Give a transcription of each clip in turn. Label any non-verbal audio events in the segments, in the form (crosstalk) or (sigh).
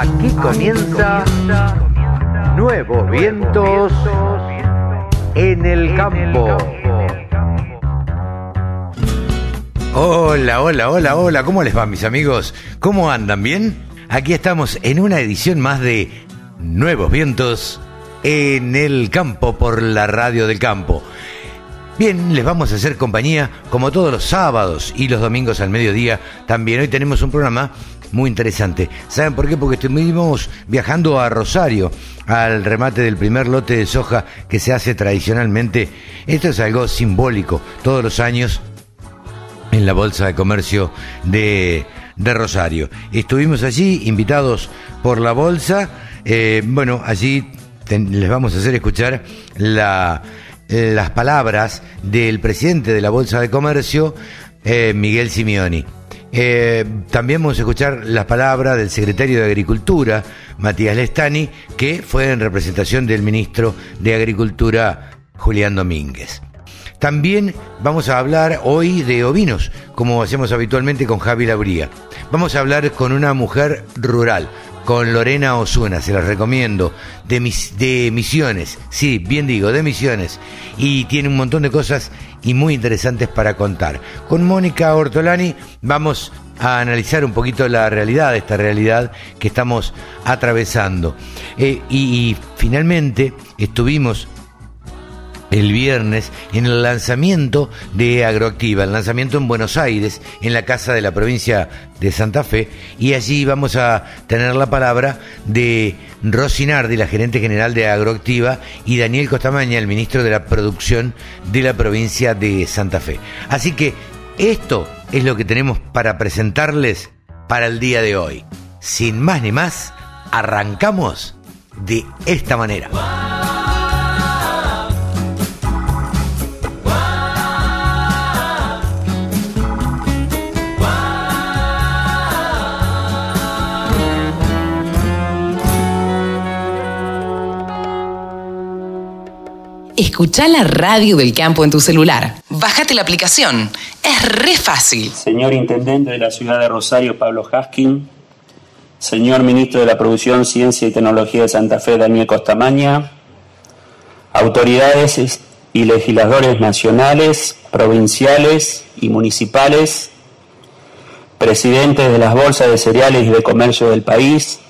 Aquí comienza Nuevos Vientos en el Campo. Hola, hola, hola, hola, ¿cómo les va mis amigos? ¿Cómo andan? ¿Bien? Aquí estamos en una edición más de Nuevos Vientos en el Campo por la Radio del Campo. Bien, les vamos a hacer compañía como todos los sábados y los domingos al mediodía. También hoy tenemos un programa muy interesante. ¿Saben por qué? Porque estuvimos viajando a Rosario, al remate del primer lote de soja que se hace tradicionalmente. Esto es algo simbólico todos los años en la Bolsa de Comercio de, de Rosario. Estuvimos allí invitados por la Bolsa. Eh, bueno, allí les vamos a hacer escuchar la las palabras del presidente de la Bolsa de Comercio, eh, Miguel Simeoni. Eh, también vamos a escuchar las palabras del secretario de Agricultura, Matías Lestani, que fue en representación del ministro de Agricultura, Julián Domínguez. También vamos a hablar hoy de ovinos, como hacemos habitualmente con Javi Labría. Vamos a hablar con una mujer rural, con Lorena Osuna, se las recomiendo, de, de Misiones, sí, bien digo, de Misiones, y tiene un montón de cosas y muy interesantes para contar. Con Mónica Ortolani vamos a analizar un poquito la realidad, esta realidad que estamos atravesando. Eh, y finalmente estuvimos el viernes en el lanzamiento de Agroactiva, el lanzamiento en Buenos Aires, en la casa de la provincia de Santa Fe, y allí vamos a tener la palabra de Rosinardi, la gerente general de Agroactiva, y Daniel Costamaña, el ministro de la Producción de la provincia de Santa Fe. Así que esto es lo que tenemos para presentarles para el día de hoy. Sin más ni más, arrancamos de esta manera. Escucha la radio del campo en tu celular. Bájate la aplicación. Es re fácil. Señor Intendente de la ciudad de Rosario, Pablo Haskin. Señor Ministro de la Producción, Ciencia y Tecnología de Santa Fe, Daniel Costamaña. Autoridades y legisladores nacionales, provinciales y municipales. Presidentes de las bolsas de cereales y de comercio del país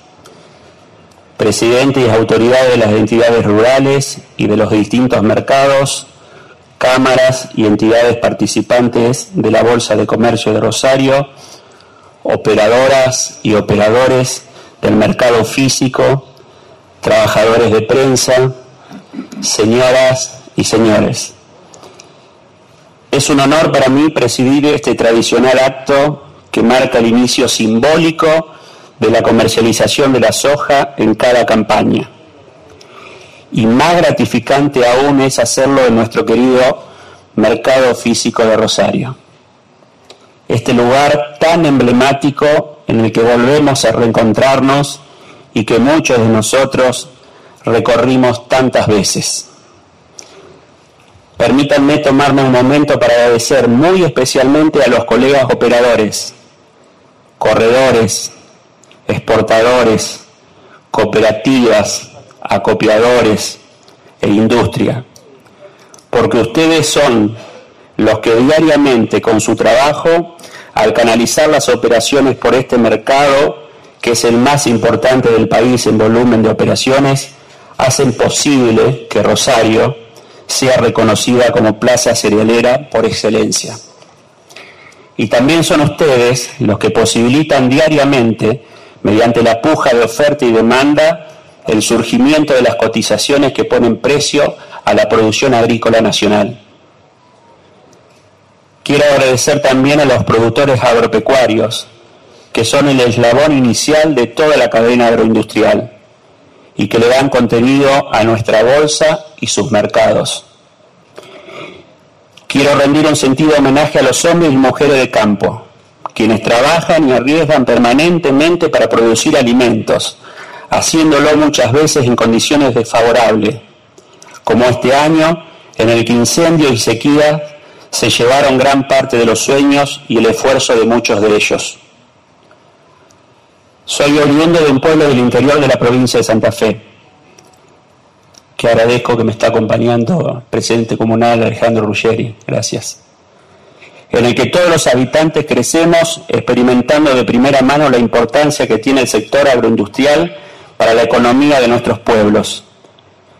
presidentes y autoridades de las entidades rurales y de los distintos mercados, cámaras y entidades participantes de la Bolsa de Comercio de Rosario, operadoras y operadores del mercado físico, trabajadores de prensa, señoras y señores. Es un honor para mí presidir este tradicional acto que marca el inicio simbólico de la comercialización de la soja en cada campaña. Y más gratificante aún es hacerlo en nuestro querido mercado físico de Rosario. Este lugar tan emblemático en el que volvemos a reencontrarnos y que muchos de nosotros recorrimos tantas veces. Permítanme tomarme un momento para agradecer muy especialmente a los colegas operadores, corredores, exportadores, cooperativas, acopiadores e industria, porque ustedes son los que diariamente con su trabajo, al canalizar las operaciones por este mercado, que es el más importante del país en volumen de operaciones, hacen posible que Rosario sea reconocida como plaza cerealera por excelencia. Y también son ustedes los que posibilitan diariamente mediante la puja de oferta y demanda, el surgimiento de las cotizaciones que ponen precio a la producción agrícola nacional. Quiero agradecer también a los productores agropecuarios, que son el eslabón inicial de toda la cadena agroindustrial y que le dan contenido a nuestra bolsa y sus mercados. Quiero rendir un sentido homenaje a los hombres y mujeres de campo, quienes trabajan y arriesgan permanentemente para producir alimentos, haciéndolo muchas veces en condiciones desfavorables, como este año en el que incendios y sequía se llevaron gran parte de los sueños y el esfuerzo de muchos de ellos. Soy oriundo de un pueblo del interior de la provincia de Santa Fe, que agradezco que me está acompañando el presidente comunal Alejandro Ruggeri. Gracias. En el que todos los habitantes crecemos experimentando de primera mano la importancia que tiene el sector agroindustrial para la economía de nuestros pueblos.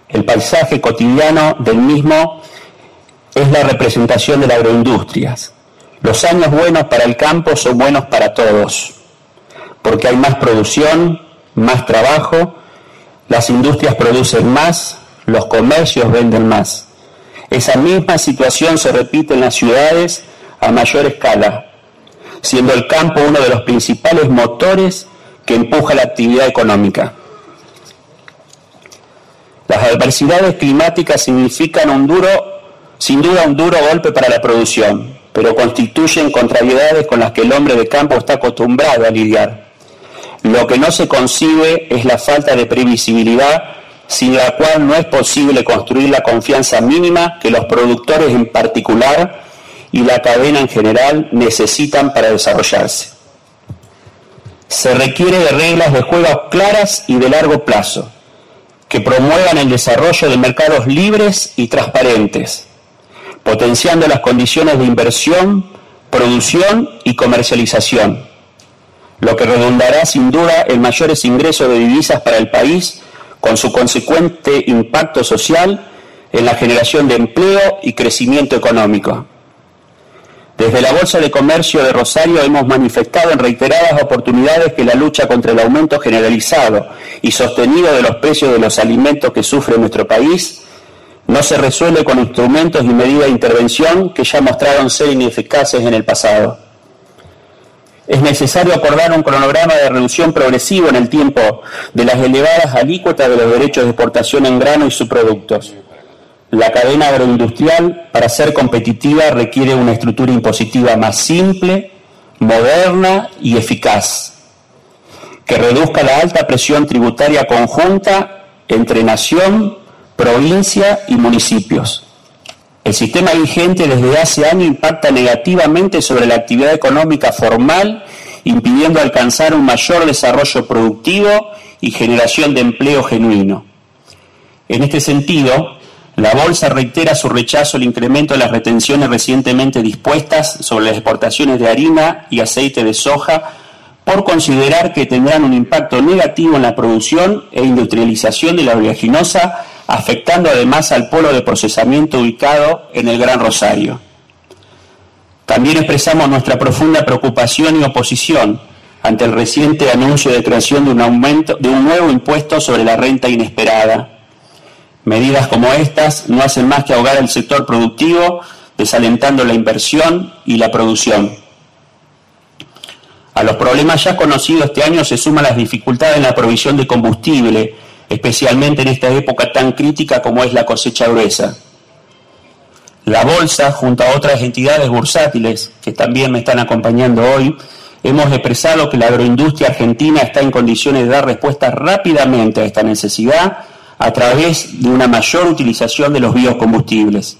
El paisaje cotidiano del mismo es la representación de la agroindustria. Los años buenos para el campo son buenos para todos, porque hay más producción, más trabajo, las industrias producen más, los comercios venden más. Esa misma situación se repite en las ciudades a mayor escala, siendo el campo uno de los principales motores que empuja la actividad económica. Las adversidades climáticas significan un duro, sin duda un duro golpe para la producción, pero constituyen contrariedades con las que el hombre de campo está acostumbrado a lidiar. Lo que no se concibe es la falta de previsibilidad sin la cual no es posible construir la confianza mínima que los productores en particular y la cadena en general necesitan para desarrollarse. Se requiere de reglas de juego claras y de largo plazo, que promuevan el desarrollo de mercados libres y transparentes, potenciando las condiciones de inversión, producción y comercialización, lo que redundará sin duda en mayores ingresos de divisas para el país con su consecuente impacto social en la generación de empleo y crecimiento económico. Desde la Bolsa de Comercio de Rosario hemos manifestado en reiteradas oportunidades que la lucha contra el aumento generalizado y sostenido de los precios de los alimentos que sufre nuestro país no se resuelve con instrumentos y medidas de intervención que ya mostraron ser ineficaces en el pasado es necesario acordar un cronograma de reducción progresivo en el tiempo de las elevadas alícuotas de los derechos de exportación en grano y subproductos. La cadena agroindustrial, para ser competitiva, requiere una estructura impositiva más simple, moderna y eficaz, que reduzca la alta presión tributaria conjunta entre nación, provincia y municipios el sistema vigente desde hace años impacta negativamente sobre la actividad económica formal, impidiendo alcanzar un mayor desarrollo productivo y generación de empleo genuino. En este sentido, la Bolsa reitera su rechazo al incremento de las retenciones recientemente dispuestas sobre las exportaciones de harina y aceite de soja por considerar que tendrán un impacto negativo en la producción e industrialización de la oleaginosa afectando además al polo de procesamiento ubicado en el Gran Rosario. También expresamos nuestra profunda preocupación y oposición ante el reciente anuncio de creación de un aumento de un nuevo impuesto sobre la renta inesperada. Medidas como estas no hacen más que ahogar el sector productivo, desalentando la inversión y la producción. A los problemas ya conocidos este año se suman las dificultades en la provisión de combustible, especialmente en esta época tan crítica como es la cosecha gruesa. La Bolsa, junto a otras entidades bursátiles que también me están acompañando hoy, hemos expresado que la agroindustria argentina está en condiciones de dar respuesta rápidamente a esta necesidad a través de una mayor utilización de los biocombustibles.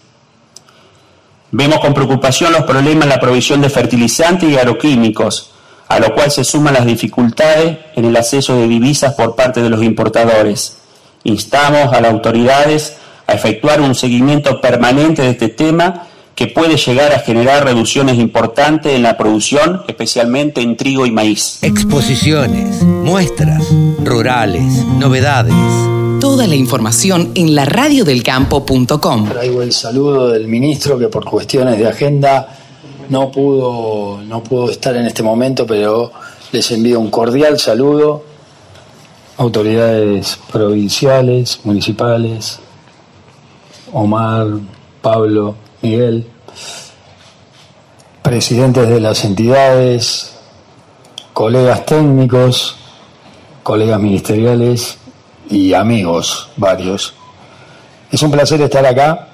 Vemos con preocupación los problemas en la provisión de fertilizantes y agroquímicos, a lo cual se suman las dificultades en el acceso de divisas por parte de los importadores. Instamos a las autoridades a efectuar un seguimiento permanente de este tema que puede llegar a generar reducciones importantes en la producción, especialmente en trigo y maíz. Exposiciones, muestras, rurales, novedades. Toda la información en la radiodelcampo.com. Traigo el saludo del ministro que por cuestiones de agenda no pudo, no pudo estar en este momento, pero les envío un cordial saludo. Autoridades provinciales, municipales, Omar, Pablo, Miguel, presidentes de las entidades, colegas técnicos, colegas ministeriales y amigos varios. Es un placer estar acá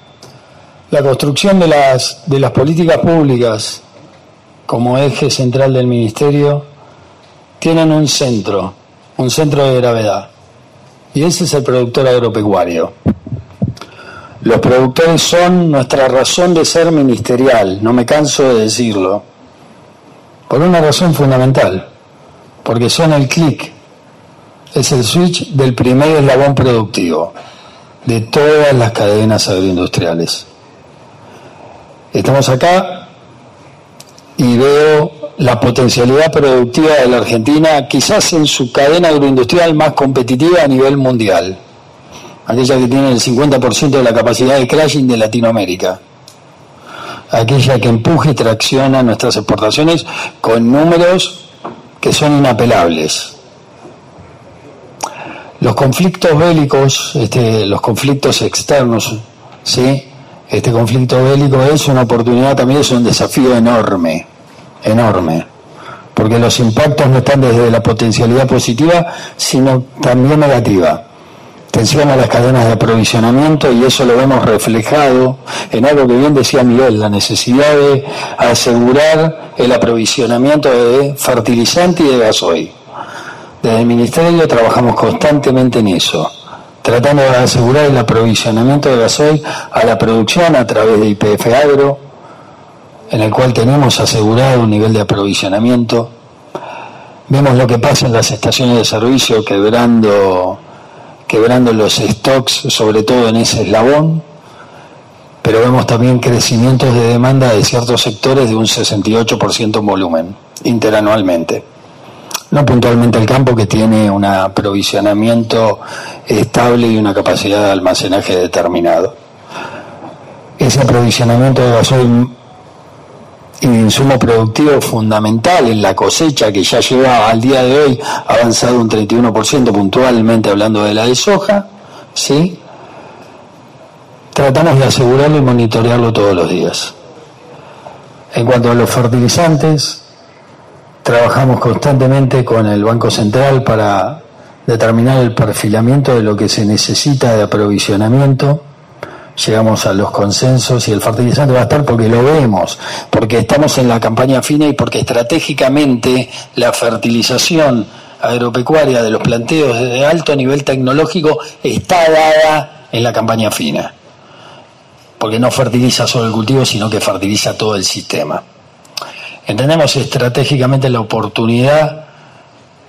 la construcción de las, de las políticas públicas como eje central del Ministerio tienen un centro, un centro de gravedad, y ese es el productor agropecuario. Los productores son nuestra razón de ser ministerial, no me canso de decirlo, por una razón fundamental, porque son el clic, es el switch del primer eslabón productivo de todas las cadenas agroindustriales. Estamos acá y veo la potencialidad productiva de la Argentina, quizás en su cadena agroindustrial más competitiva a nivel mundial, aquella que tiene el 50% de la capacidad de crashing de Latinoamérica, aquella que empuje y tracciona nuestras exportaciones con números que son inapelables. Los conflictos bélicos, este, los conflictos externos, ¿sí? Este conflicto bélico es una oportunidad también, es un desafío enorme, enorme, porque los impactos no están desde la potencialidad positiva, sino también negativa. Tensión a las cadenas de aprovisionamiento y eso lo vemos reflejado en algo que bien decía Miguel, la necesidad de asegurar el aprovisionamiento de fertilizante y de gasoil. Desde el Ministerio trabajamos constantemente en eso, tratando de asegurar el aprovisionamiento de gasoil a la producción a través de IPF Agro, en el cual tenemos asegurado un nivel de aprovisionamiento. Vemos lo que pasa en las estaciones de servicio quebrando, quebrando los stocks, sobre todo en ese eslabón, pero vemos también crecimientos de demanda de ciertos sectores de un 68% en volumen interanualmente no puntualmente el campo que tiene un aprovisionamiento estable y una capacidad de almacenaje determinado. Ese aprovisionamiento de gasoil y de insumo productivo fundamental en la cosecha que ya lleva al día de hoy avanzado un 31% puntualmente hablando de la de soja, ¿sí? Tratamos de asegurarlo y monitorearlo todos los días. En cuanto a los fertilizantes, Trabajamos constantemente con el Banco Central para determinar el perfilamiento de lo que se necesita de aprovisionamiento. Llegamos a los consensos y el fertilizante va a estar porque lo vemos, porque estamos en la campaña fina y porque estratégicamente la fertilización agropecuaria de los planteos de alto nivel tecnológico está dada en la campaña fina. Porque no fertiliza solo el cultivo, sino que fertiliza todo el sistema. Entendemos estratégicamente la oportunidad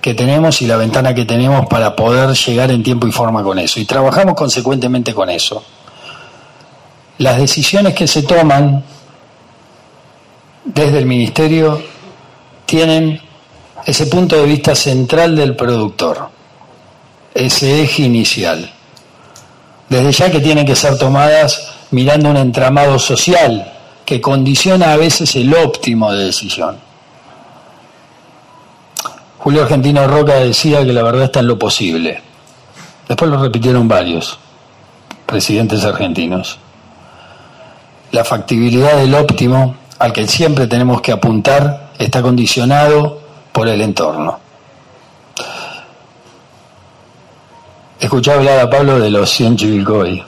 que tenemos y la ventana que tenemos para poder llegar en tiempo y forma con eso. Y trabajamos consecuentemente con eso. Las decisiones que se toman desde el Ministerio tienen ese punto de vista central del productor, ese eje inicial. Desde ya que tienen que ser tomadas mirando un entramado social que condiciona a veces el óptimo de decisión. Julio Argentino Roca decía que la verdad está en lo posible. Después lo repitieron varios presidentes argentinos. La factibilidad del óptimo al que siempre tenemos que apuntar está condicionado por el entorno. Escuchaba hablar a Pablo de los 100 Chivilcoy.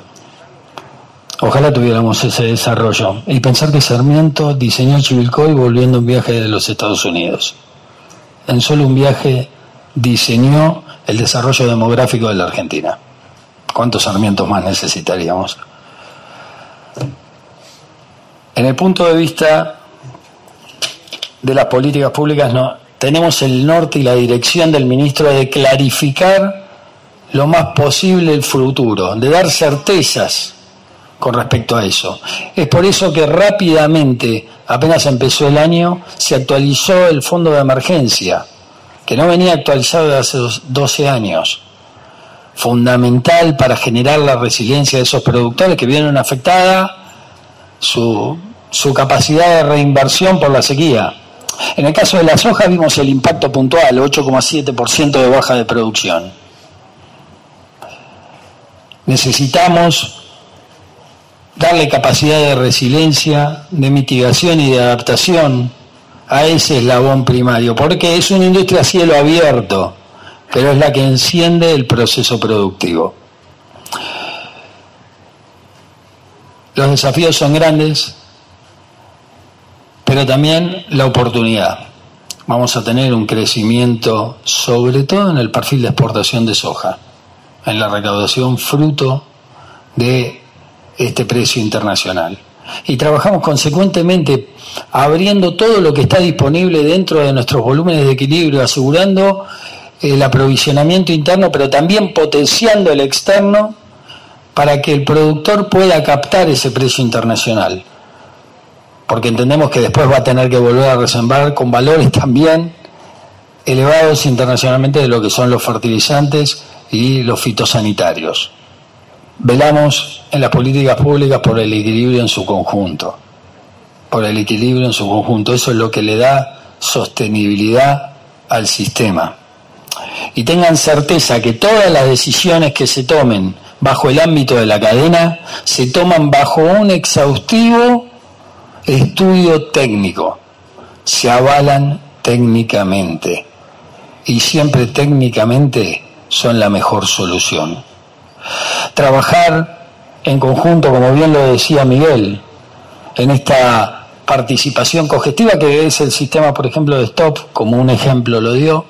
Ojalá tuviéramos ese desarrollo. Y pensar que Sarmiento diseñó Chivilcoy volviendo un viaje de los Estados Unidos. En solo un viaje diseñó el desarrollo demográfico de la Argentina. ¿Cuántos Sarmientos más necesitaríamos? En el punto de vista de las políticas públicas, no, tenemos el norte y la dirección del ministro de clarificar lo más posible el futuro, de dar certezas con respecto a eso. Es por eso que rápidamente, apenas empezó el año, se actualizó el fondo de emergencia, que no venía actualizado de hace 12 años. Fundamental para generar la resiliencia de esos productores que vieron afectada su, su capacidad de reinversión por la sequía. En el caso de la soja vimos el impacto puntual, 8,7% de baja de producción. Necesitamos darle capacidad de resiliencia, de mitigación y de adaptación a ese eslabón primario, porque es una industria a cielo abierto, pero es la que enciende el proceso productivo. Los desafíos son grandes, pero también la oportunidad. Vamos a tener un crecimiento, sobre todo en el perfil de exportación de soja, en la recaudación fruto de este precio internacional. y trabajamos consecuentemente abriendo todo lo que está disponible dentro de nuestros volúmenes de equilibrio, asegurando el aprovisionamiento interno, pero también potenciando el externo para que el productor pueda captar ese precio internacional. Porque entendemos que después va a tener que volver a resembrar con valores (laughs) también elevados internacionalmente de lo que son los fertilizantes y los fitosanitarios. Velamos en las políticas públicas por el equilibrio en su conjunto, por el equilibrio en su conjunto. Eso es lo que le da sostenibilidad al sistema. Y tengan certeza que todas las decisiones que se tomen bajo el ámbito de la cadena se toman bajo un exhaustivo estudio técnico, se avalan técnicamente y siempre técnicamente son la mejor solución. Trabajar en conjunto, como bien lo decía Miguel, en esta participación cogestiva que es el sistema, por ejemplo, de STOP, como un ejemplo lo dio,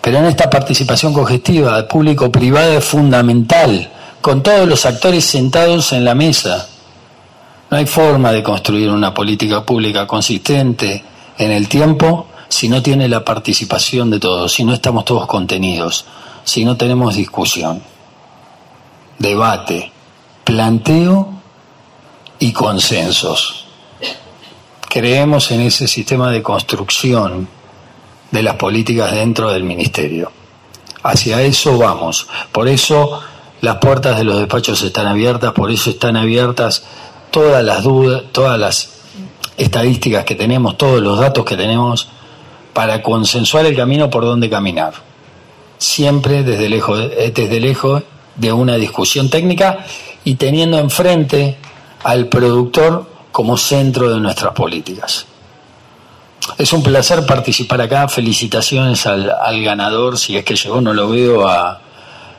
pero en esta participación cogestiva público-privada es fundamental, con todos los actores sentados en la mesa. No hay forma de construir una política pública consistente en el tiempo si no tiene la participación de todos, si no estamos todos contenidos, si no tenemos discusión, debate, planteo y consensos. Creemos en ese sistema de construcción de las políticas dentro del ministerio. Hacia eso vamos. Por eso las puertas de los despachos están abiertas, por eso están abiertas todas las dudas, todas las estadísticas que tenemos, todos los datos que tenemos para consensuar el camino por donde caminar. Siempre desde lejos, eh, desde lejos de una discusión técnica y teniendo enfrente al productor como centro de nuestras políticas. Es un placer participar acá. Felicitaciones al, ganador, si es que llegó, no lo veo a,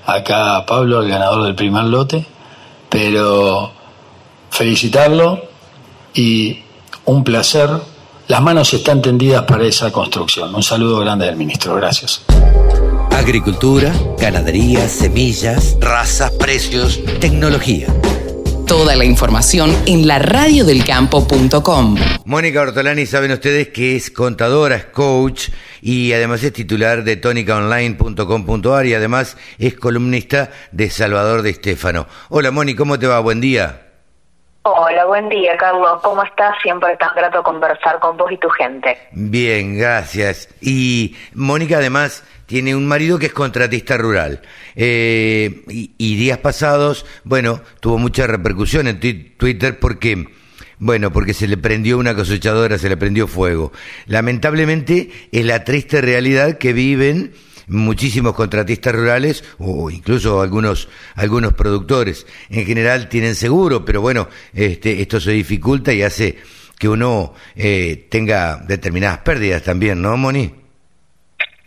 acá a Pablo, el ganador del primer lote, pero felicitarlo y un placer las manos están tendidas para esa construcción. Un saludo grande del ministro. Gracias. Agricultura, ganadería, semillas, razas, precios, tecnología. Toda la información en la radiodelcampo.com. Mónica Ortolani, saben ustedes que es contadora, es coach y además es titular de tónicaonline.com.ar y además es columnista de Salvador de Estéfano. Hola Moni, ¿cómo te va? Buen día. Hola, buen día, Carlos. ¿Cómo estás? Siempre tan grato conversar con vos y tu gente. Bien, gracias. Y Mónica además tiene un marido que es contratista rural. Eh, y, días pasados, bueno, tuvo mucha repercusión en Twitter porque... Bueno, porque se le prendió una cosechadora, se le prendió fuego. Lamentablemente es la triste realidad que viven muchísimos contratistas rurales o incluso algunos algunos productores. En general tienen seguro pero bueno este esto se dificulta y hace que uno eh, tenga determinadas pérdidas también no Moni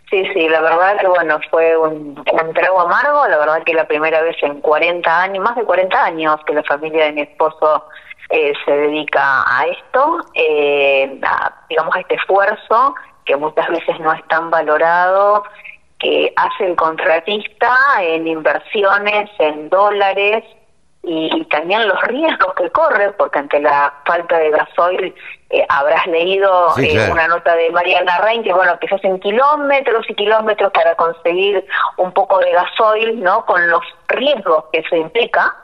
Sí, sí, la verdad que bueno, fue un, trago amargo, la verdad que la primera vez en 40 años, más de 40 años que la familia de mi esposo eh, se dedica a esto, eh, digamos, a este esfuerzo que muchas veces no es tan valorado que hace el contratista en inversiones en dólares y, también los riesgos que corre, porque ante la falta de gasoil eh, habrás leído eh, una nota de Mariana Rein que bueno que se hacen kilómetros y kilómetros para conseguir un poco de gasoil, ¿no? Con los riesgos que eso implica.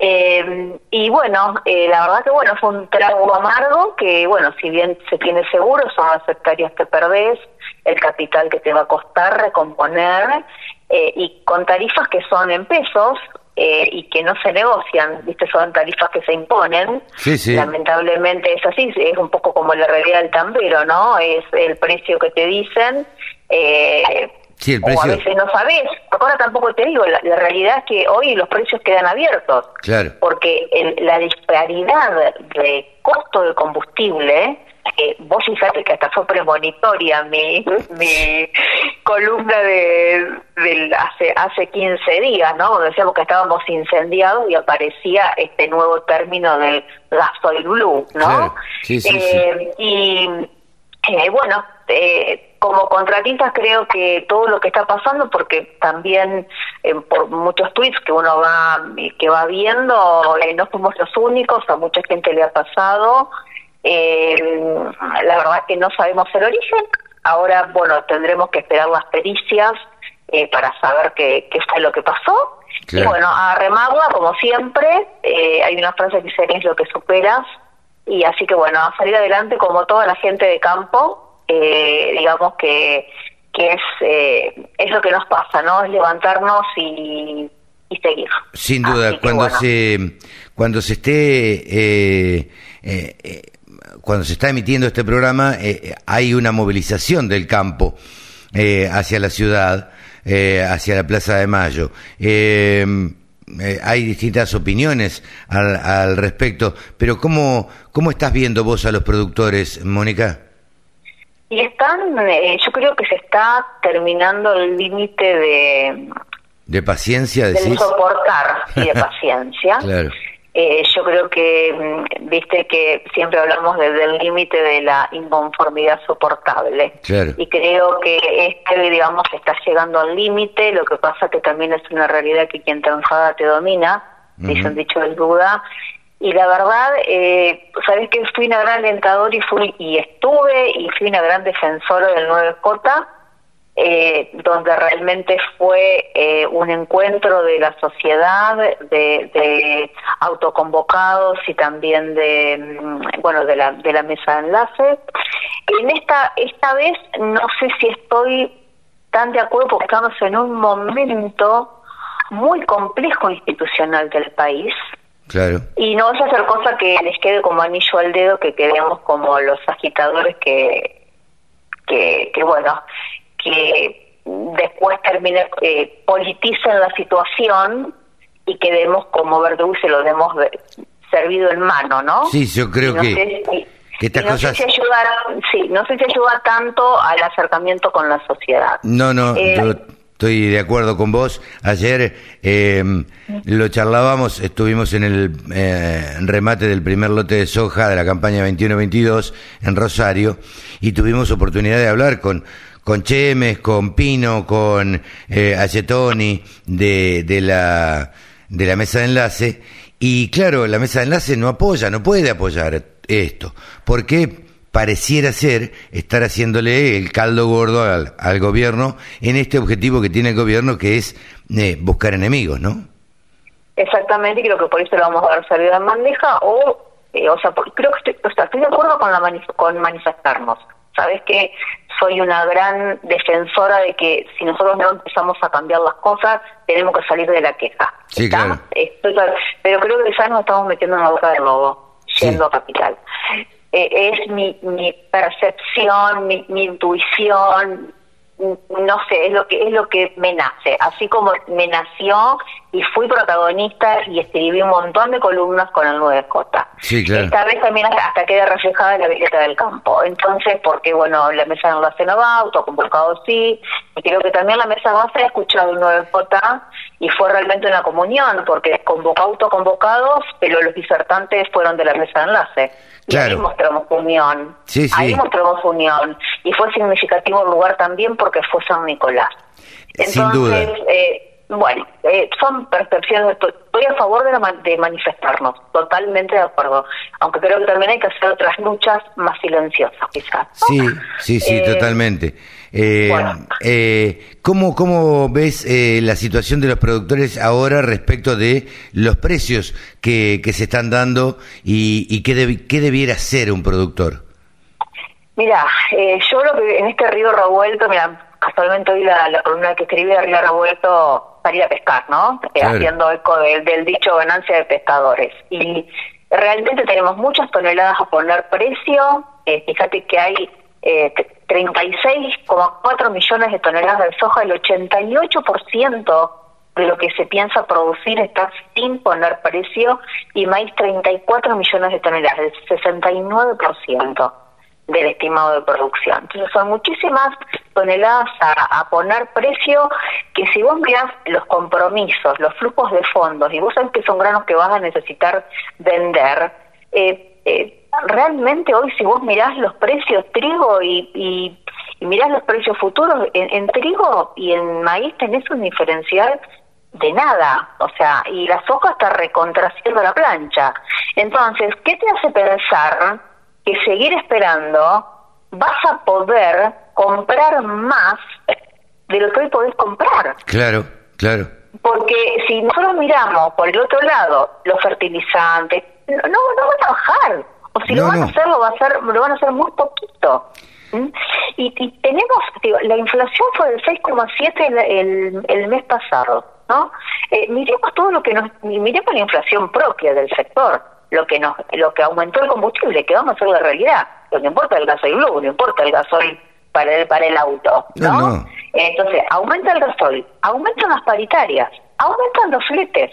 Eh, y bueno, la verdad que bueno, fue un trago amargo que bueno, si bien se tiene seguro, son las hectáreas que perdés, el capital que te va a costar recomponer eh, y con tarifas que son en pesos eh, y que no se negocian, ¿viste? Son tarifas que se imponen. Lamentablemente es así, es un poco como la realidad del tambero, ¿no? Es el precio que te dicen. Eh, O a veces no sabes. Ahora tampoco te digo, la, realidad es que hoy los precios quedan abiertos. Claro. Porque la disparidad de costo de combustible eh, vos fíjate que hasta fue premonitoria mi, mi columna de, hace hace 15 días, ¿no? Donde decíamos que estábamos incendiados y aparecía este nuevo término del gasoil blue, ¿no? Sí, sí, eh, Y eh, bueno, eh, como contratistas creo que todo lo que está pasando, porque también eh, por muchos tweets que uno va que va viendo, eh, no somos los únicos, a mucha gente le ha pasado. la verdad que no sabemos el origen. Ahora, bueno, tendremos que esperar las pericias para saber qué, qué fue lo que pasó. Y bueno, a remarla, como siempre, hay una frase que dice, es lo que superas. Y así que bueno, a salir adelante como toda la gente de campo, eh, digamos que, que es, eh, es lo que nos pasa, ¿no? Es levantarnos y, y seguir. Sin duda, cuando se cuando se esté eh, eh, cuando se está emitiendo este programa hay una movilización del campo hacia la ciudad, hacia la Plaza de Mayo. hay distintas opiniones al, al respecto, pero ¿cómo, ¿cómo estás viendo vos a los productores, Mónica? Y están, eh, yo creo que se está terminando el límite de... ¿De paciencia? De soportar, y de (laughs) paciencia. claro. Eh, yo creo que, mm, viste que siempre hablamos del límite de la inconformidad soportable. Claro. Y creo que este, digamos, está llegando al límite, lo que pasa que también es una realidad que quien te enfada te domina, dicen dicho el duda, y la verdad, eh, sabes que fui una gran alentadora y fui y estuve y fui una gran defensora del 9J, eh, donde realmente fue eh, un encuentro de la sociedad, de, autoconvocados y también de mm, bueno de la de la mesa de enlace. En esta esta vez no sé si estoy tan de acuerdo porque estamos en un momento muy complejo institucional del país y no vas a hacer cosa que les quede como anillo al dedo, que quedemos como los agitadores que, que, que bueno, que después termine, eh, politicen la situación y quedemos como verdugo y se lo demos servido en mano, ¿no? Sí, yo creo que... no sé si ayuda, sí, no sé si ayuda tanto al acercamiento con la sociedad. No, no, eh, Estoy de acuerdo con vos. Ayer eh, lo charlábamos, estuvimos en el eh, remate del primer lote de soja de la campaña 21-22 en Rosario y tuvimos oportunidad de hablar con, con Chemes, con Pino, con eh, de, de, la, de la mesa de enlace. Y claro, la mesa de enlace no apoya, no puede apoyar esto. ¿Por qué? Pareciera ser estar haciéndole el caldo gordo al, gobierno en este objetivo que tiene el gobierno que es eh, buscar enemigos, ¿no? Exactamente, creo que por eso le vamos a dar salida en bandeja o, eh, o sea, creo que estoy, estoy de acuerdo con, la con manifestarnos. Sabes que soy una gran defensora de que si nosotros no empezamos a cambiar las cosas, tenemos que salir de la queja. Sí, claro. pero creo que ya nos estamos metiendo en la boca del lobo, yendo a capital. Eh, es mi, mi percepción, mi, mi intuición, no sé, es lo que es lo que me nace, así como me nació y fui protagonista y escribí un montón de columnas con el 9J. Sí, claro. Esta vez también hasta queda reflejada en la billeta del campo. Entonces, porque bueno, la mesa no lo hace va, autoconvocado sí, y creo que también la mesa no ha escuchado el 9J y fue realmente una comunión, porque convocó autoconvocados, pero los disertantes fueron de la mesa de enlace. Y ahí mostramos unión. Ahí mostramos unión. Y fue significativo el lugar también porque fue San Nicolás. Entonces, Sin duda. Eh, bueno, eh, son percepciones, estoy a favor de, de manifestarnos, totalmente de acuerdo, aunque creo que también hay que hacer otras luchas más silenciosas, quizás. Sí, sí, sí, eh, totalmente. Eh, eh, ¿cómo, ¿Cómo ves eh, la situación de los productores ahora respecto de los precios que, que se están dando y, y qué, qué debiera ser un productor? Mira, eh, yo lo que en este río revuelto, mira, casualmente hoy la, la columna que escribí de río revuelto salir a pescar, ¿no? Eh, haciendo eco del, dicho ganancia de pescadores. Y realmente tenemos muchas toneladas a poner precio. Eh, fíjate que hay eh, 36,4 millones de toneladas de soja, el 88% de lo que se piensa producir está sin poner precio y maíz 34 millones de toneladas, el 69% del estimado de producción. Entonces son muchísimas toneladas a, poner precio que si vos mirás los compromisos, los flujos de fondos y vos sabés que son granos que vas a necesitar vender, eh, eh, realmente hoy si vos mirás los precios trigo y, y, mirás los precios futuros, en, trigo y en maíz tenés un diferencial de nada, o sea, y la soja está recontraciendo la plancha. Entonces, ¿qué te hace pensar que seguir esperando vas a poder comprar más de lo que hoy podés comprar? Claro, claro. Porque si nosotros miramos por el otro lado los fertilizantes, no, no van a bajar. O si lo van a hacer, lo, va a hacer, lo van a hacer muy poquito. Y, tenemos, digo, la inflación fue del 6,7 el, el, mes pasado, ¿no? Eh, miremos todo lo que nos, miremos la inflación propia del sector, lo que nos, lo que aumentó el combustible, que vamos a hacer la realidad. Lo que importa el gasoil blue, no importa el gasoil para el, para el auto, ¿no? Entonces, aumenta el gasoil, aumentan las paritarias, aumentan los fletes.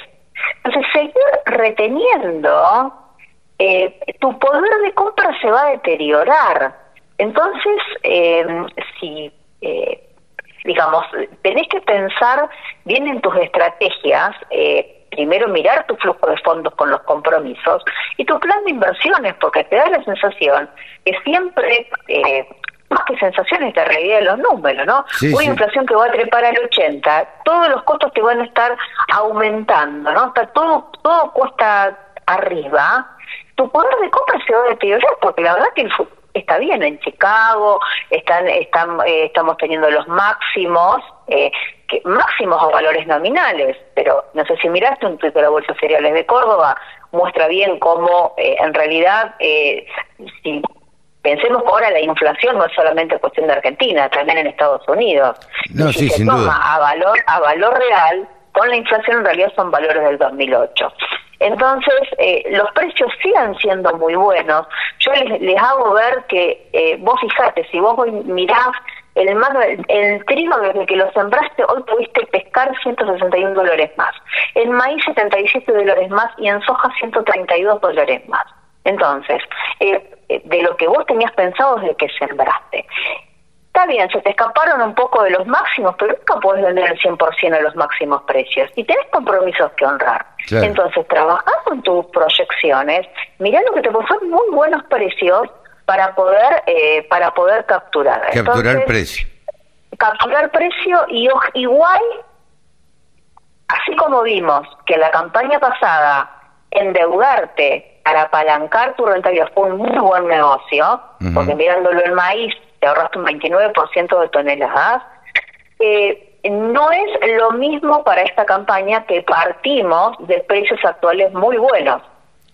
Entonces, seguir reteniendo eh, tu poder de compra se va a deteriorar. Entonces, eh, si, eh, digamos, tenés que pensar bien en tus estrategias, primero mirar tu flujo de fondos con los compromisos y tu plan de inversiones, porque te da la sensación que siempre más que sensaciones, la realidad de los números, ¿no? Una inflación que va a trepar al 80, todos los costos te van a estar aumentando, ¿no? Está todo, todo cuesta arriba, tu poder de compra se va a deteriorar, porque la verdad que está bien en Chicago, están, están eh, estamos teniendo los máximos, eh, que, máximos a valores nominales, pero no sé si miraste un tuit de la Bolsa de Cereales de Córdoba, muestra bien cómo eh, en realidad si Pensemos que ahora la inflación no es solamente cuestión de Argentina, también en Estados Unidos. No, sí, se toma a valor a valor real, con la inflación en realidad son valores del 2008. Entonces, eh, los precios siguen siendo muy buenos. Yo les, hago ver que eh, vos fijate, si vos mirás el, el trigo desde que lo sembraste, hoy tuviste pescar 161 dólares más. En maíz 77 dólares más y en soja 132 dólares más. Entonces, eh, eh, de lo que vos tenías pensado desde que sembraste. Está bien, se te escaparon un poco de los máximos, pero nunca puedes vender el 100% a los máximos precios. Y tenés compromisos que honrar. Entonces, trabajar con tus proyecciones, mirá lo que te son muy buenos precios para poder eh, para poder capturar. Capturar precio. Capturar precio y igual, así como vimos que la campaña pasada endeudarte para apalancar tu rentabilidad fue un muy buen negocio, porque mirándolo en maíz te ahorraste un 29% de toneladas. Eh, no es lo mismo para esta campaña que partimos de precios actuales muy buenos.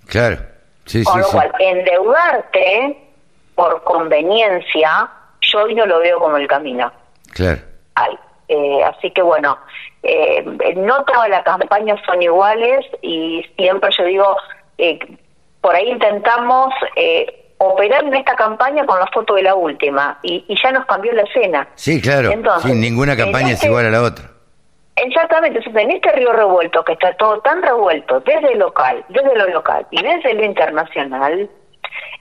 Claro, sí, Con lo cual, endeudarte por conveniencia, yo hoy no lo veo como el camino. Claro. Eh, así que bueno, eh, no todas las campañas son iguales y siempre yo digo, eh, por ahí intentamos eh, operar en esta campaña con la foto de la última y, ya nos cambió la escena. Sí, claro. Entonces, ninguna campaña es este igual a la otra. Exactamente, entonces en este río revuelto, que está todo tan revuelto, desde local, desde lo local y desde lo internacional,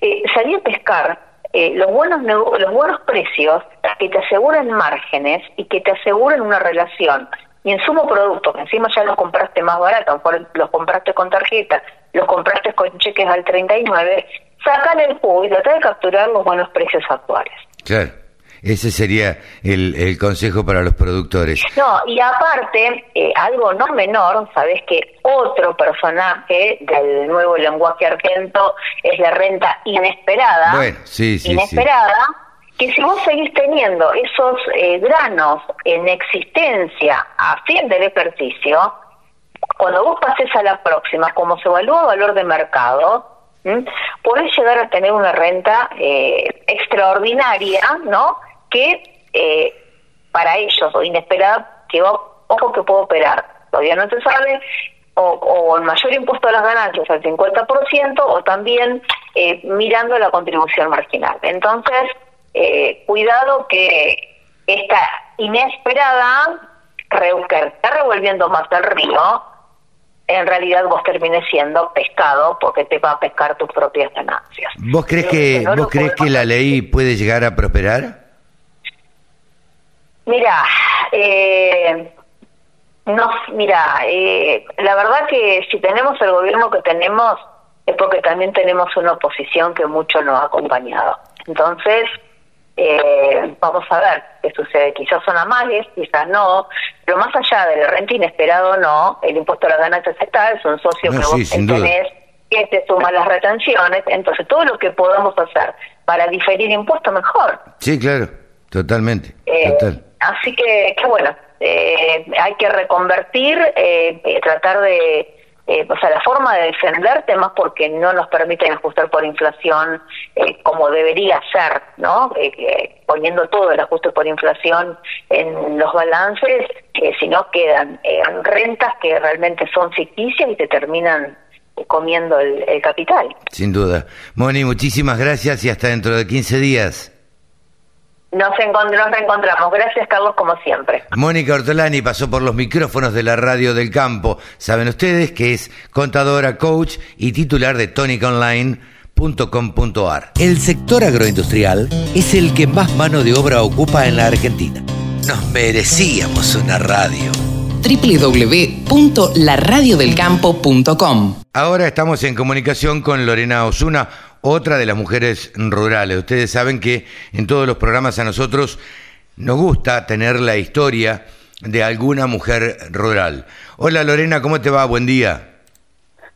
eh, salir a pescar eh, los buenos los buenos precios que te aseguran márgenes y que te aseguran una relación y en sumo producto, que encima ya los compraste más barato, los compraste con tarjeta, los compraste con cheques al 39, sacan el jugo y trata de capturar los buenos precios actuales. Claro. Ese sería el, el consejo para los productores. No, y aparte, eh, algo no menor, sabes que otro personaje del nuevo lenguaje argento es la renta inesperada. Bueno, sí, sí. Inesperada que si vos seguís teniendo esos eh, granos en existencia a fin del ejercicio, cuando vos pases a la próxima, como se evalúa valor de mercado, podés llegar a tener una renta eh, extraordinaria, ¿no? Que eh, para ellos, o inesperada, que ojo que puedo operar, todavía no se sabe, o, el mayor impuesto a las ganancias al 50%, o también mirando la contribución marginal. Entonces, eh, cuidado que esta inesperada que está revolviendo más el río, en realidad vos termines siendo pescado porque te va a pescar tus propias ganancias. ¿Vos crees que, ¿vos crees que la ley puede llegar a prosperar? Mira, eh, no, mira, eh, la verdad que si tenemos el gobierno que tenemos, es porque también tenemos una oposición que mucho nos ha acompañado. Entonces, eh, vamos a ver qué sucede. Quizás son amales, quizás no, pero más allá del renta inesperado no, el impuesto a las ganancias está, es un socio que vos tenés que te suma las retenciones, entonces todo lo que podamos hacer para diferir impuestos mejor. Sí, claro, totalmente. Eh, así que, que bueno, eh, hay que reconvertir, eh, tratar de eh, o sea, la forma de defender temas porque no nos permiten ajustar por inflación eh, como debería ser, ¿no? Eh, poniendo todo el ajuste por inflación en los balances, si no quedan rentas que realmente son ficticias y te terminan comiendo el, el capital. Sin duda. Moni, muchísimas gracias y hasta dentro de 15 días. Nos, reencontramos. Gracias, Carlos, como siempre. Mónica Ortolani pasó por los micrófonos de la radio del campo. Saben ustedes que es contadora, coach y titular de toniconline.com.ar. El sector agroindustrial es el que más mano de obra ocupa en la Argentina. Nos merecíamos una radio www.laradiodelcampo.com. Ahora estamos en comunicación con Lorena Osuna, otra de las mujeres rurales. Ustedes saben que en todos los programas a nosotros nos gusta tener la historia de alguna mujer rural. Hola Lorena, ¿cómo te va? Buen día.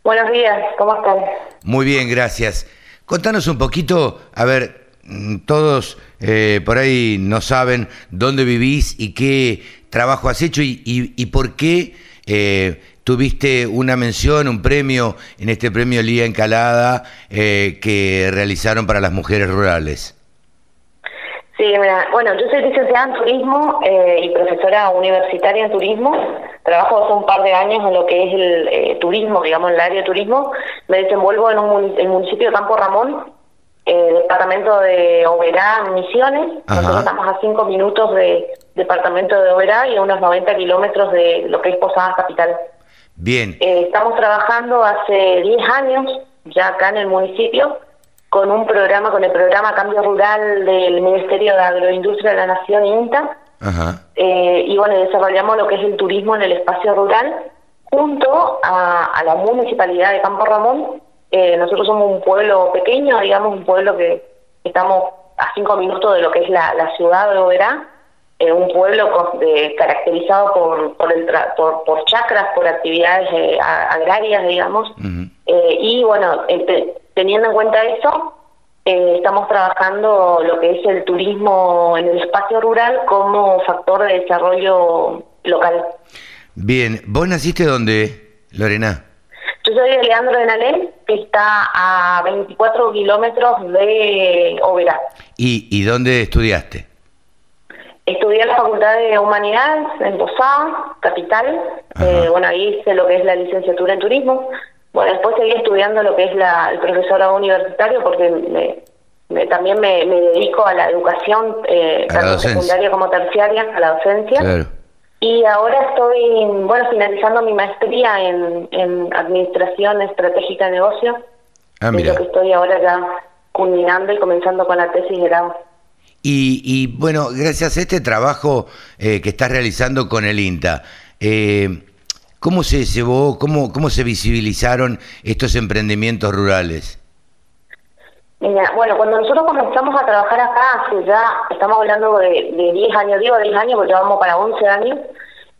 Buenos días, ¿cómo están? Muy bien, gracias. Contanos un poquito, a ver, todos eh, por ahí no saben dónde vivís y qué trabajo has hecho y, y, por qué eh, tuviste una mención, un premio en este premio Lía Encalada eh, que realizaron para las mujeres rurales. Sí, mira, bueno, yo soy licenciada en turismo eh, y profesora universitaria en turismo. Trabajo hace un par de años en lo que es el eh, turismo, digamos, en el área de turismo. Me desenvuelvo en un, el municipio de Campo Ramón, el departamento de Oberá, Misiones. Nosotros estamos a cinco minutos de departamento de Oberá y a unos 90 kilómetros de lo que es Posadas Capital. Bien. Eh, estamos trabajando hace 10 años ya acá en el municipio con un programa, con el programa Cambio Rural del Ministerio de Agroindustria de la Nación, INTA. Ajá. Eh, y bueno, desarrollamos lo que es el turismo en el espacio rural junto a, la municipalidad de Campo Ramón. Eh, nosotros somos un pueblo pequeño, digamos, un pueblo que estamos a cinco minutos de lo que es la, la ciudad de Oberá eh, un pueblo caracterizado por por, el por, por chacras, por actividades eh, agrarias, digamos. Eh, y bueno, teniendo en cuenta eso, estamos trabajando lo que es el turismo en el espacio rural como factor de desarrollo local. Bien, ¿vos naciste dónde, Lorena? Yo soy de Leandro de Nalén, que está a 24 kilómetros de Oberá. ¿Y, ¿Y dónde estudiaste? Estudié en la Facultad de Humanidades en Posada, capital. Eh, bueno, ahí hice lo que es la licenciatura en turismo. Bueno, después seguí estudiando lo que es la, el profesorado universitario porque me, también me, dedico a la educación, eh, tanto secundaria como terciaria, a la docencia. Y ahora estoy, bueno, finalizando mi maestría en, en Administración Estratégica de Negocio. Ah, mira. lo que estoy ahora ya culminando y comenzando con la tesis de grado. Y, bueno, gracias a este trabajo eh, que estás realizando con el INTA, eh, ¿cómo se llevó, cómo, cómo se visibilizaron estos emprendimientos rurales? Mira, bueno, cuando nosotros comenzamos a trabajar acá, hace ya, estamos hablando de, de 10 años, digo 10 años porque ya vamos para 11 años,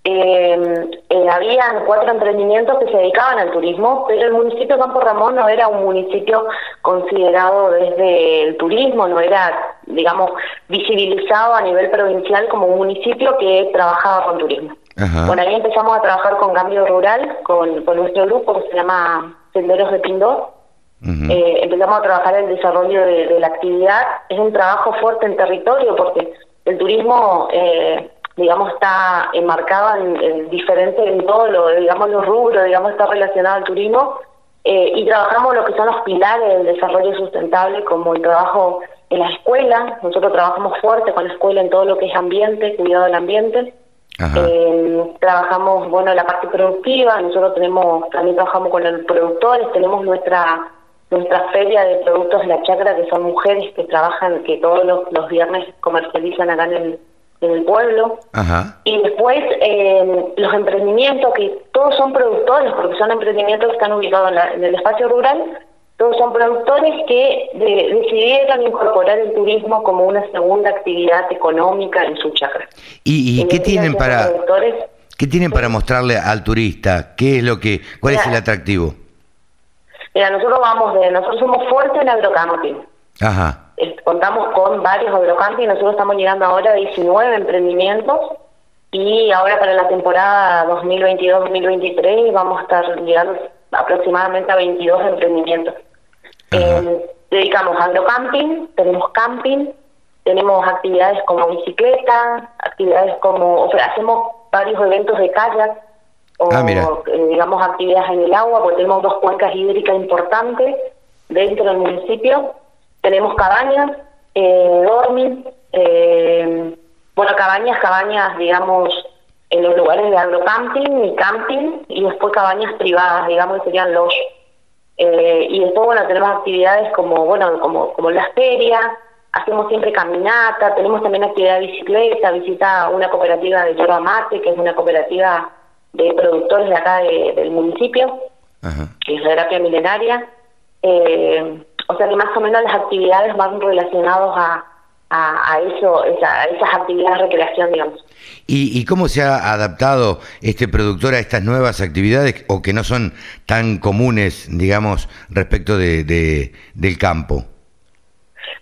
eh, eh, habían cuatro emprendimientos que se dedicaban al turismo, pero el municipio de Campo Ramón no era un municipio considerado desde el turismo, no era, digamos, visibilizado a nivel provincial como un municipio que trabajaba con turismo. Bueno, ahí empezamos a trabajar con Cambio Rural, con, nuestro grupo que se llama Senderos de Pindor. eh, empezamos a trabajar el desarrollo de, de, la actividad. Es un trabajo fuerte en territorio porque el turismo... Digamos, está enmarcada en, en diferente en todo lo, digamos, los rubros, digamos, está relacionado al turismo, eh, y trabajamos lo que son los pilares del desarrollo sustentable, como el trabajo en la escuela, nosotros trabajamos fuerte con la escuela en todo lo que es ambiente, cuidado del ambiente, eh, trabajamos, bueno, la parte productiva, nosotros tenemos, también trabajamos con los productores, tenemos nuestra nuestra feria de productos de la chacra, que son mujeres que trabajan, que todos los, los viernes comercializan acá en el, en el pueblo. Y después eh, los emprendimientos, que todos son productores, porque son emprendimientos que están ubicados en, el espacio rural, Todos son productores que decidieron incorporar el turismo como una segunda actividad económica en su chacra. ¿Y, qué tienen para qué tienen para mostrarle al turista? ¿Qué es lo que cuál es el atractivo? Mira, nosotros vamos de nosotros somos fuertes en agrocamping. Ajá. Contamos con varios agrocamping, nosotros estamos llegando ahora a 19 emprendimientos y ahora para la temporada 2022-2023 vamos a estar llegando aproximadamente a 22 emprendimientos. Eh, dedicamos agrocamping, tenemos camping, tenemos actividades como bicicleta, actividades como, hacemos varios eventos de kayak, o ah, eh, digamos actividades en el agua, porque tenemos dos cuencas hídricas importantes dentro del municipio. Tenemos cabañas, eh, dormir, eh, bueno, cabañas, cabañas, digamos, en los lugares de agrocamping y camping, y después cabañas privadas, digamos, que serían los eh, y después, bueno, tenemos actividades como, bueno, como, como las ferias, hacemos siempre caminata, tenemos también actividad de bicicleta, visita una cooperativa de yerba mate, que es una cooperativa de productores de acá del municipio, que es la terapia milenaria. Eh, o sea que más o menos las actividades van relacionadas a, a, eso, esa, esas actividades de recreación, digamos. ¿Y, cómo se ha adaptado este productor a estas nuevas actividades o que no son tan comunes, digamos, respecto de, del campo?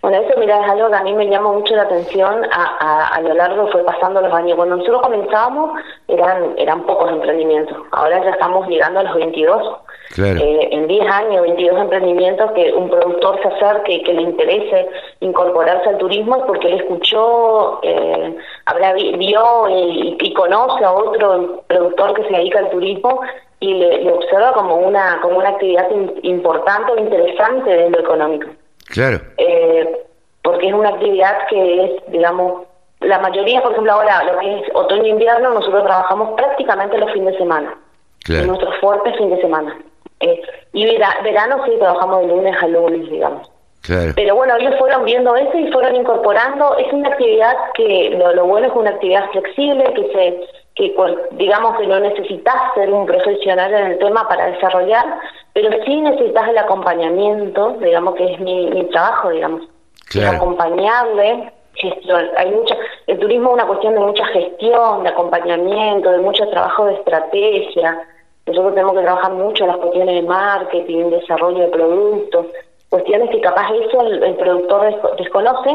Bueno, eso mira, es algo que a mí me llama mucho la atención a, a, lo largo fue pasando los años. Cuando nosotros comenzamos eran eran pocos emprendimientos, ahora ya estamos llegando a los 22. Eh, en 10 años, 22 emprendimientos que un productor se acerque y que le interese incorporarse al turismo es porque él escuchó, eh, habrá vio y, conoce a otro productor que se dedica al turismo y le, observa como una como una actividad importante o interesante desde lo económico. Claro. Eh, porque es una actividad que es, digamos, la mayoría, por ejemplo, ahora lo que es otoño-invierno, nosotros trabajamos prácticamente los fines de semana. Claro. En nuestros fuertes fin de semana. Eh, y verano sí trabajamos de lunes a lunes, digamos. Claro. Pero bueno, ellos fueron viendo eso y fueron incorporando. Es una actividad que lo, bueno es una actividad flexible, que se que digamos que no necesitas ser un profesional en el tema para desarrollar, pero sí necesitas el acompañamiento, digamos que es mi, mi trabajo, digamos. Claro. Acompañarle, gestión. Hay mucha, el turismo es una cuestión de mucha gestión, de acompañamiento, de mucho trabajo de estrategia. Nosotros tenemos que trabajar mucho en las cuestiones de marketing, desarrollo de productos, cuestiones que capaz eso el, productor desconoce,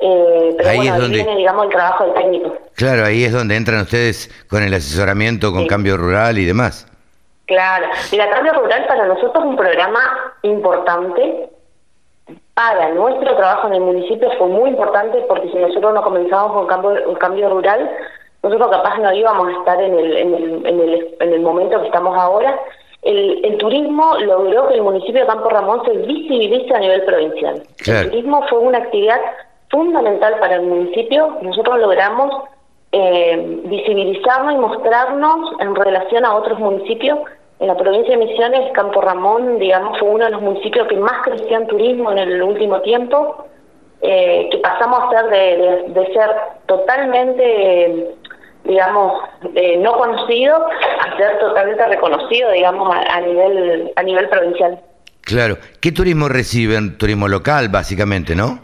eh, pero ahí bueno, viene, digamos, el trabajo del técnico. Claro, ahí es donde entran ustedes con el asesoramiento, con cambio rural y demás. Claro, mira, Cambio Rural para nosotros es un programa importante. Para nuestro trabajo en el municipio fue muy importante porque si nosotros no comenzamos con cambio, cambio rural, nosotros capaz no íbamos a estar en el, en el, en el, en el momento que estamos ahora. El, el, turismo logró que el municipio de Campo Ramón se visibilice a nivel provincial. El turismo fue una actividad fundamental para el municipio. Nosotros logramos eh, visibilizarnos y mostrarnos en relación a otros municipios. En la provincia de Misiones, Campo Ramón, digamos, fue uno de los municipios que más creció en turismo en el último tiempo, eh, que pasamos a ser de, de ser totalmente digamos, eh, no conocido a ser totalmente reconocido, digamos, a, nivel a nivel provincial. Claro. ¿Qué turismo reciben? Turismo local, básicamente, ¿no?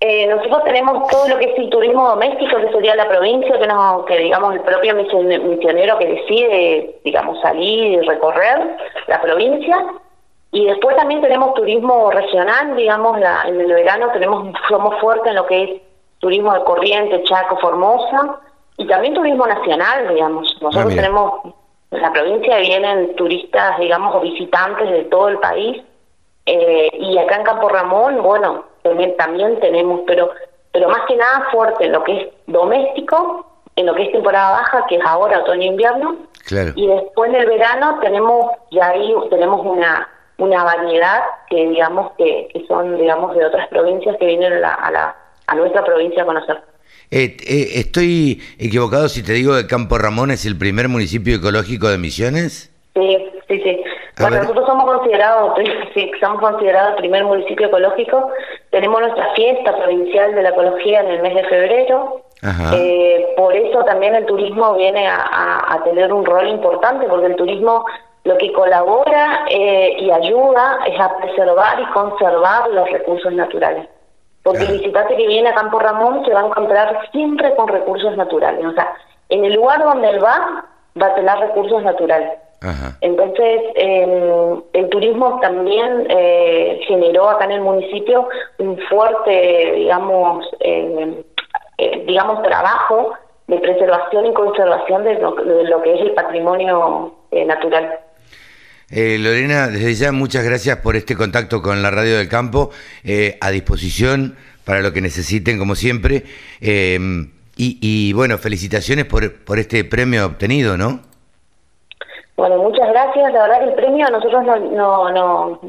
Eh, nosotros tenemos todo lo que es el turismo doméstico, que sería la provincia, que, nos, que digamos el propio misionero que decide, digamos, salir y recorrer la provincia. Y después también tenemos turismo regional, digamos, la, en el verano tenemos somos fuertes en lo que es turismo de corriente, Chaco, Formosa y también turismo nacional, digamos. Nosotros ah, tenemos, en la provincia vienen turistas, digamos, o visitantes de todo el país. Eh, y acá en Campo Ramón, bueno, también, también tenemos, pero pero más que nada fuerte en lo que es doméstico, en lo que es temporada baja, que es ahora otoño-invierno. Y después en el verano tenemos, ya ahí tenemos una una variedad que digamos que, que son digamos de otras provincias que vienen a, la, a, la, a nuestra provincia a conocer. Eh, eh, ¿Estoy equivocado si te digo que Campo Ramón es el primer municipio ecológico de Misiones? Sí, sí, sí. bueno, nosotros somos considerados, (laughs) sí, somos considerados el primer municipio ecológico. Tenemos nuestra fiesta provincial de la ecología en el mes de febrero. Eh, por eso también el turismo viene a, tener un rol importante, porque el turismo lo que colabora eh, y ayuda es a preservar y conservar los recursos naturales. Porque el visitante que viene a Campo Ramón se va a encontrar siempre con recursos naturales. O sea, en el lugar donde él va, va a tener recursos naturales. Entonces, el turismo también eh, generó acá en el municipio un fuerte, digamos, eh, eh, digamos, trabajo de preservación y conservación de lo, que es el patrimonio natural. Lorena, desde ya muchas gracias por este contacto con la Radio del Campo, a disposición para lo que necesiten, como siempre. y, y, bueno, felicitaciones por, por este premio obtenido, ¿no? Bueno, muchas gracias. La verdad que el premio nosotros no, no,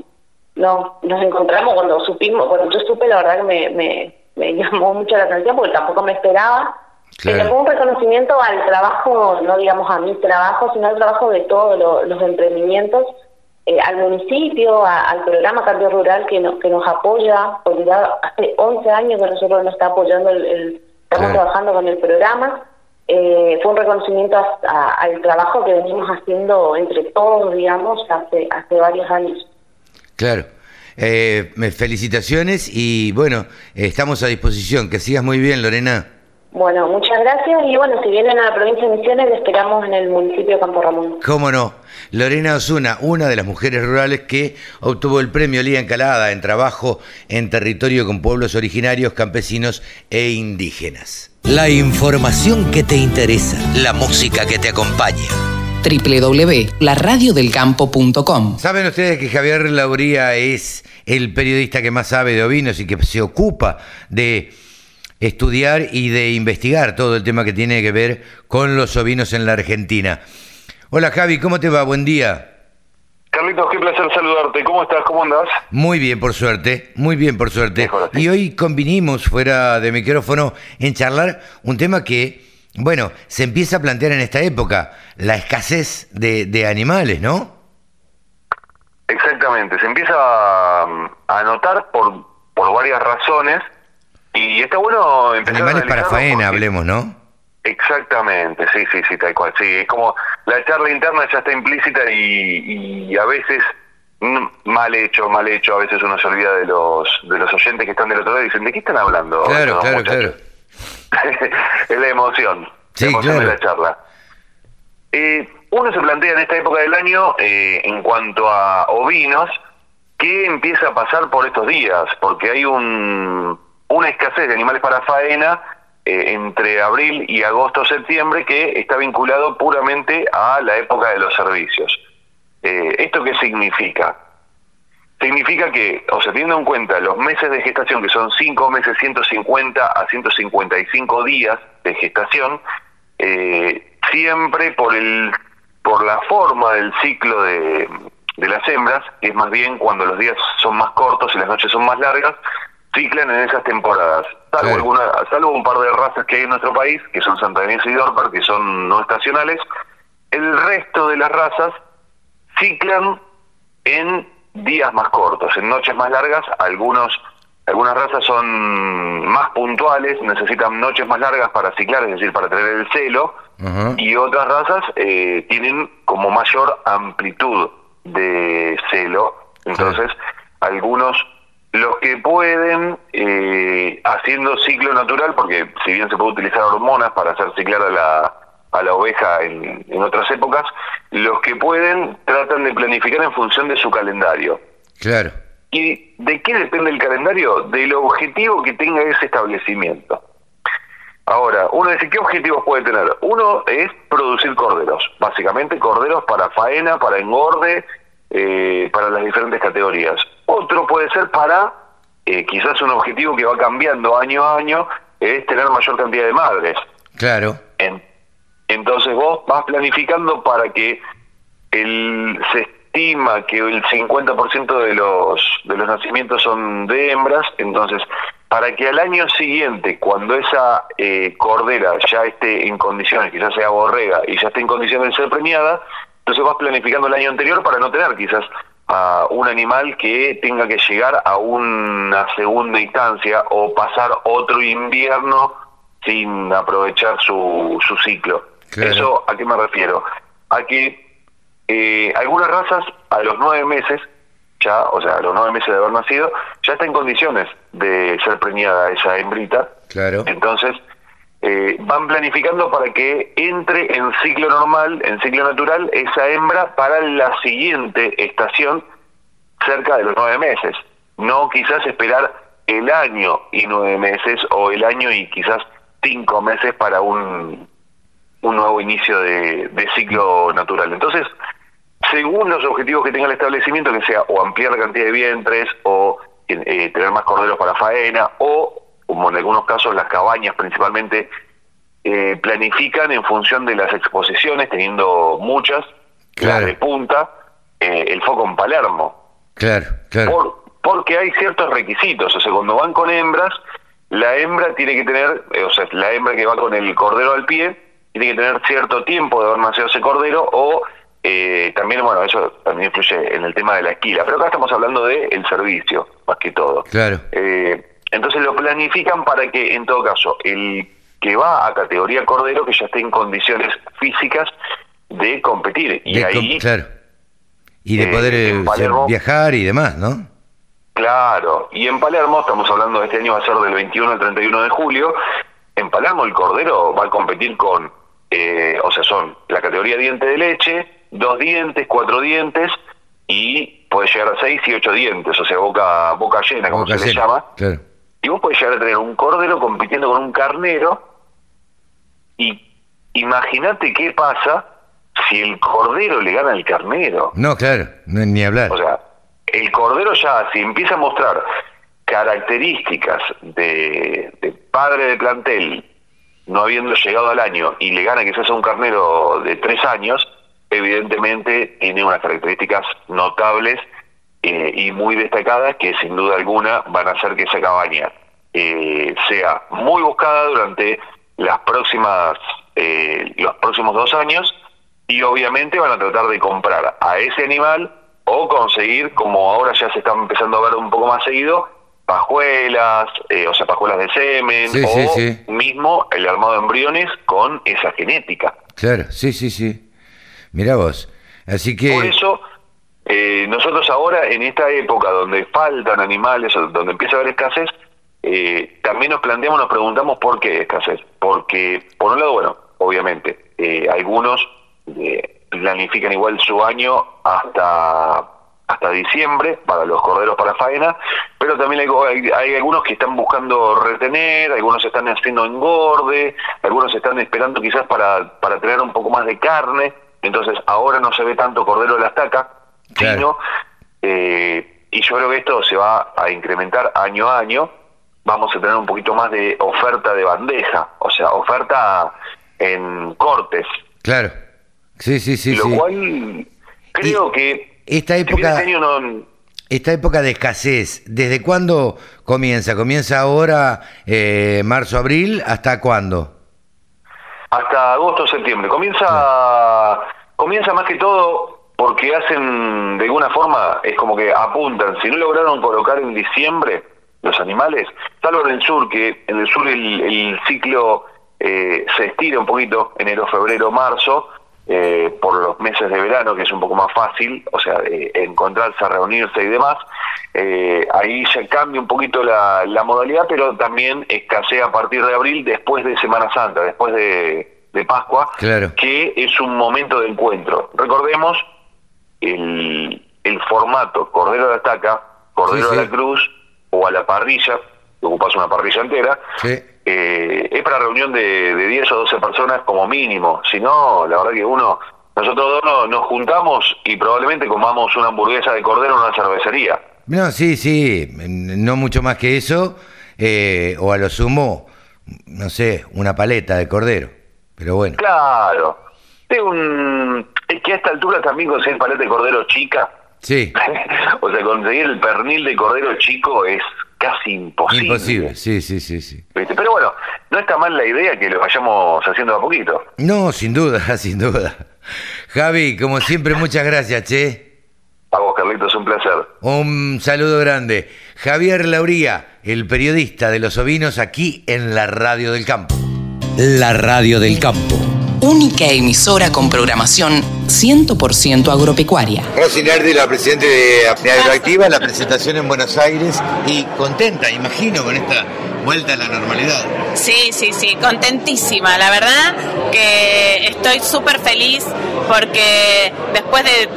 no, nos encontramos cuando supimos, cuando yo supe, la verdad que me, me, (laughs) llamó mucho la atención porque tampoco me esperaba. Pero fue un reconocimiento al trabajo, no digamos a mi trabajo, sino al trabajo de todos los emprendimientos, eh, al municipio, al programa Cambio Rural que, que nos apoya, porque ya hace 11 años que nosotros nos está apoyando, el, estamos trabajando con el programa eh, fue un reconocimiento al trabajo que venimos haciendo entre todos, digamos, hace, hace varios años. Claro. Eh, felicitaciones y bueno, estamos a disposición. Que sigas muy bien, Lorena. Bueno, muchas gracias y bueno, si vienen a la provincia de Misiones, le esperamos en el municipio de Campo Ramón. ¿Cómo no? Lorena Osuna, una de las mujeres rurales que obtuvo el premio Liga Encalada en trabajo en territorio con pueblos originarios, campesinos e indígenas. La información que te interesa, la música que te acompaña www.laradiodelcampo.com ¿Saben ustedes que Javier Lauría es el periodista que más sabe de ovinos y que se ocupa de estudiar y de investigar todo el tema que tiene que ver con los ovinos en la Argentina? Hola Javi, ¿cómo te va? Buen día. Carlitos, qué placer saludarte. ¿Cómo estás? ¿Cómo andás? Muy bien, por suerte. Muy bien, por suerte. Y hoy convinimos fuera de micrófono en charlar un tema que, bueno, se empieza a plantear en esta época, la escasez de, animales, ¿no? Exactamente, se empieza a, notar por, por varias razones y está bueno empezar Animales para faena, hablemos, ¿no? Exactamente, sí, sí, sí, tal cual. Sí, es como la charla interna ya está implícita y, a veces mm, mal hecho, mal hecho. A veces uno se olvida de los de los oyentes que están del otro lado y dicen, ¿de qué están hablando? Claro, claro, claro. (laughs) es la emoción, la emoción de la charla. Eh, uno se plantea en esta época del año, eh, en cuanto a ovinos, ¿qué empieza a pasar por estos días? Porque hay un, una escasez de animales para faena eh, entre abril y agosto-septiembre que está vinculado puramente a la época de los servicios. Eh, ¿Esto qué significa? Significa que, o sea, teniendo en cuenta los meses de gestación, que son 5 meses, 150 a 155 días de gestación, eh, siempre por el por la forma del ciclo de las hembras, que es más bien cuando los días son más cortos y las noches son más largas, ciclan en esas temporadas. Salvo, alguna, salvo un par de razas que hay en nuestro país, que son santanense y dorper, que son no estacionales, el resto de las razas ciclan en días más cortos, en noches más largas, algunos algunas razas son más puntuales, necesitan noches más largas para ciclar, es decir, para tener el celo, y otras razas eh, tienen como mayor amplitud de celo, entonces algunos los que pueden, eh, haciendo ciclo natural, porque si bien se puede utilizar hormonas para hacer ciclar a la, a la oveja en, en otras épocas, los que pueden tratan de planificar en función de su calendario. Claro. ¿Y de qué depende el calendario? Del objetivo que tenga ese establecimiento. Ahora, uno dice, ¿qué objetivos puede tener? Uno es producir corderos, básicamente corderos para faena, para engorde, eh, para las diferentes categorías. Otro puede ser para, eh, quizás un objetivo que va cambiando año a año, es tener mayor cantidad de madres. Claro. entonces vos vas planificando para que el, se estima que el 50% de los, de los nacimientos son de hembras, entonces para que al año siguiente, cuando esa eh, cordera ya esté en condiciones, quizás sea borrega y ya esté en condiciones de ser premiada, entonces vas planificando el año anterior para no tener quizás a un animal que tenga que llegar a una segunda instancia o pasar otro invierno sin aprovechar su, su ciclo. ¿Eso a qué me refiero? A que eh, algunas razas a los nueve meses, ya, o sea, a los nueve meses de haber nacido, ya está en condiciones de ser preñada esa hembrita. Claro. Entonces, eh, van planificando para que entre en ciclo normal, en ciclo natural, esa hembra para la siguiente estación cerca de los nueve meses. No quizás esperar el año y nueve meses o el año y quizás cinco meses para un, nuevo inicio de, ciclo natural. Entonces, según los objetivos que tenga el establecimiento, que sea o ampliar la cantidad de vientres o eh, tener más corderos para faena o, como en algunos casos las cabañas principalmente, eh, planifican en función de las exposiciones, teniendo muchas, claro. de punta, eh, el foco en Palermo. Claro, claro porque hay ciertos requisitos. O sea, cuando van con hembras, la hembra tiene que tener, eh, o sea, la hembra que va con el cordero al pie, tiene que tener cierto tiempo de haber nacido ese cordero o eh, también, bueno, eso también influye en el tema de la esquila. Pero acá estamos hablando del el servicio, más que todo. Claro. Eh, entonces lo planifican para que, en todo caso, el que va a categoría cordero, que ya esté en condiciones físicas de competir. Y ahí... claro. Y de poder viajar y demás, ¿no? Claro, y en Palermo, estamos hablando de este año, va a ser del 21 al 31 de julio, en Palermo el Cordero va a competir con, eh, o sea, son la categoría diente de leche, dos dientes, cuatro dientes y puede llegar a seis y ocho dientes, o sea, boca boca llena, como se le llama. Y vos podés llegar a tener un cordero compitiendo con un carnero y imagínate qué pasa si el cordero le gana al carnero. No, claro, ni hablar. O sea, el Cordero ya, si empieza a mostrar características de, padre de plantel, no habiendo llegado al año, y le gana quizás a un carnero de tres años, evidentemente tiene unas características notables eh, y muy destacadas que sin duda alguna van a hacer que esa cabaña eh, sea muy buscada durante las próximas eh, los próximos dos años y obviamente van a tratar de comprar a ese animal o conseguir, como ahora ya se está empezando a ver un poco más seguido, pajuelas, eh, o sea, pajuelas de semen, o mismo el armado de embriones con esa genética. Claro, sí, sí, sí. Mira vos. Así que... Por eso, eh, nosotros ahora, en esta época donde faltan animales, donde empieza a haber escasez, eh, también nos planteamos, nos preguntamos por qué escasez. Porque, por un lado, bueno, obviamente, algunos planifican igual su año hasta hasta diciembre para los corderos para faena, pero también hay, hay, algunos que están buscando retener, algunos están haciendo engorde, algunos están esperando quizás para, para tener un poco más de carne, entonces ahora no se ve tanto cordero de la estaca, sino, eh, y yo creo que esto se va a incrementar año a año, vamos a tener un poquito más de oferta de bandeja, o sea, oferta en cortes. Claro. Sí, sí, sí. Lo cual creo que esta época, esta época de escasez, ¿desde cuándo comienza? ¿Comienza ahora, eh, marzo, abril? ¿Hasta cuándo? Hasta agosto, septiembre. Comienza, comienza más que todo porque hacen, de alguna forma, es como que apuntan. Si no lograron colocar en diciembre los animales, salvo en el sur, que en el sur el, ciclo eh, se estira un poquito, enero, febrero, marzo, eh, por los meses de verano, que es un poco más fácil, o sea, encontrarse, reunirse y demás, eh, ahí ya cambia un poquito la, modalidad, pero también escasea a partir de abril, después de Semana Santa, después de, Pascua, que es un momento de encuentro. Recordemos el, el formato Cordero de Ataca, Cordero de la Cruz o a la parrilla, que ocupas una parrilla entera, eh, es para reunión de, de 10 o 12 personas como mínimo. Si no, la verdad que uno, nosotros dos nos juntamos y probablemente comamos una hamburguesa de cordero en una cervecería. No, sí, sí, no mucho más que eso, eh, o a lo sumo, no sé, una paleta de cordero, pero bueno. Claro, es, un, es que a esta altura también conseguir paleta de cordero chica. Sí. (laughs) o sea, conseguir el pernil de cordero chico es casi imposible. Imposible, sí, sí, sí, sí. Pero bueno, no está mal la idea que lo vayamos haciendo a poquito. No, sin duda, (laughs) sin duda. Javi, como siempre, muchas gracias, che. A vos, Carlitos, un placer. Un saludo grande. Javier Lauría, el periodista de los ovinos aquí en la Radio del Campo. La Radio del Campo. Única emisora con programación 100% agropecuaria. Rosy Nardi, la presidenta de Agroactiva, la presentación en Buenos Aires y contenta, imagino, con esta vuelta a la normalidad. Sí, sí, sí, contentísima. La verdad que estoy súper feliz porque después de,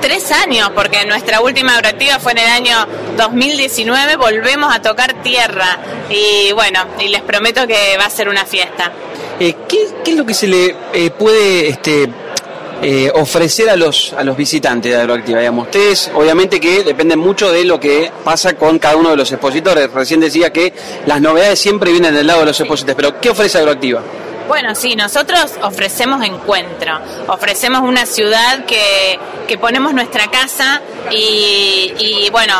tres años, porque nuestra última agroactiva fue en el año 2019, volvemos a tocar tierra. Y bueno, y les prometo que va a ser una fiesta. Eh, ¿qué, es lo que se le eh, puede este, eh, ofrecer a los, a los visitantes de Agroactiva? Digamos, ustedes, obviamente que dependen mucho de lo que pasa con cada uno de los expositores. Recién decía que las novedades siempre vienen del lado de los expositores, pero ¿qué ofrece Agroactiva? Bueno, sí, nosotros ofrecemos encuentro, ofrecemos una ciudad que, que ponemos nuestra casa y, bueno,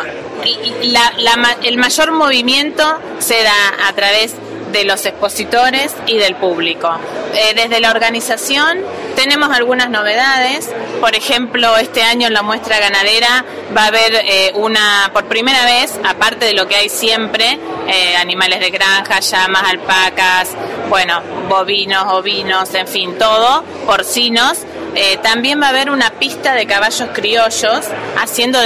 el mayor movimiento se da a través de los expositores y del público. Eh, desde la organización tenemos algunas novedades, por ejemplo, este año en la muestra ganadera va a haber eh, una, por primera vez, aparte de lo que hay siempre, eh, animales de granja, llamas, alpacas, bueno, bovinos, ovinos, en fin, todo, porcinos, también va a haber una pista de caballos criollos haciendo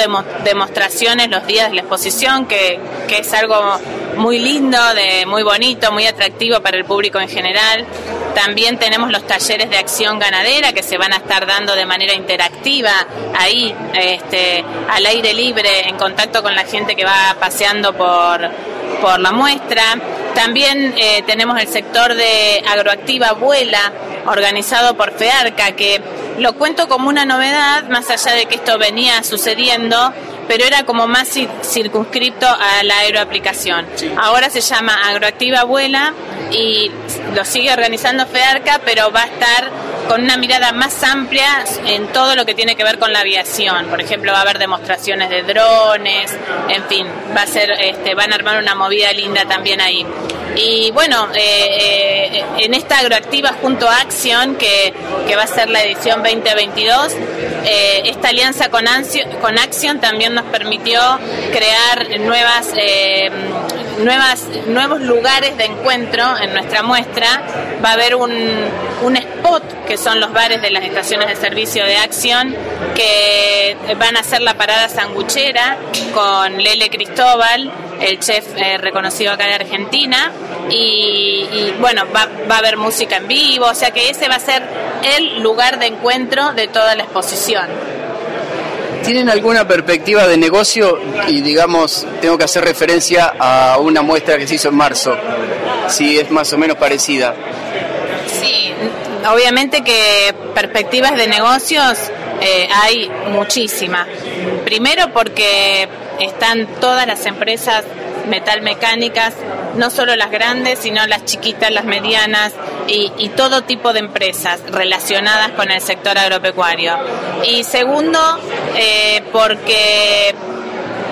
demostraciones los días de la exposición, que, que es algo muy lindo, de, muy bonito, muy atractivo para el público en general. También tenemos los talleres de acción ganadera que se van a estar dando de manera interactiva ahí, este, al aire libre, en contacto con la gente que va paseando por, por la muestra. También eh, tenemos el sector de agroactiva Abuela, organizado por FEARCA, que lo cuento como una novedad, más allá de que esto venía sucediendo pero era como más circunscripto a la aeroaplicación. Ahora se llama Agroactiva Abuela y lo sigue organizando FEARCA, pero va a estar con una mirada más amplia en todo lo que tiene que ver con la aviación. Por ejemplo, va a haber demostraciones de drones, en fin, va a ser, este, van a armar una movida linda también ahí. Y bueno, eh, eh, en esta agroactiva junto a Action, que, que, va a ser la edición 2022, eh, esta alianza con, con Action también nos permitió crear nuevas nuevas, nuevos lugares de encuentro en nuestra muestra. Va a haber un, un spot, que son los bares de las estaciones de servicio de acción, que van a hacer la parada sanguchera con Lele Cristóbal, el chef eh, reconocido acá de Argentina. Y, y bueno, va, va a haber música en vivo, o sea que ese va a ser el lugar de encuentro de toda la exposición. ¿Tienen alguna perspectiva de negocio? Y digamos, tengo que hacer referencia a una muestra que se hizo en marzo, si es más o menos parecida. Sí, obviamente que perspectivas de negocios eh, hay muchísimas. Primero porque están todas las empresas metalmecánicas, no solo las grandes, sino las chiquitas, las medianas, y, todo tipo de empresas relacionadas con el sector agropecuario. Y segundo, eh, porque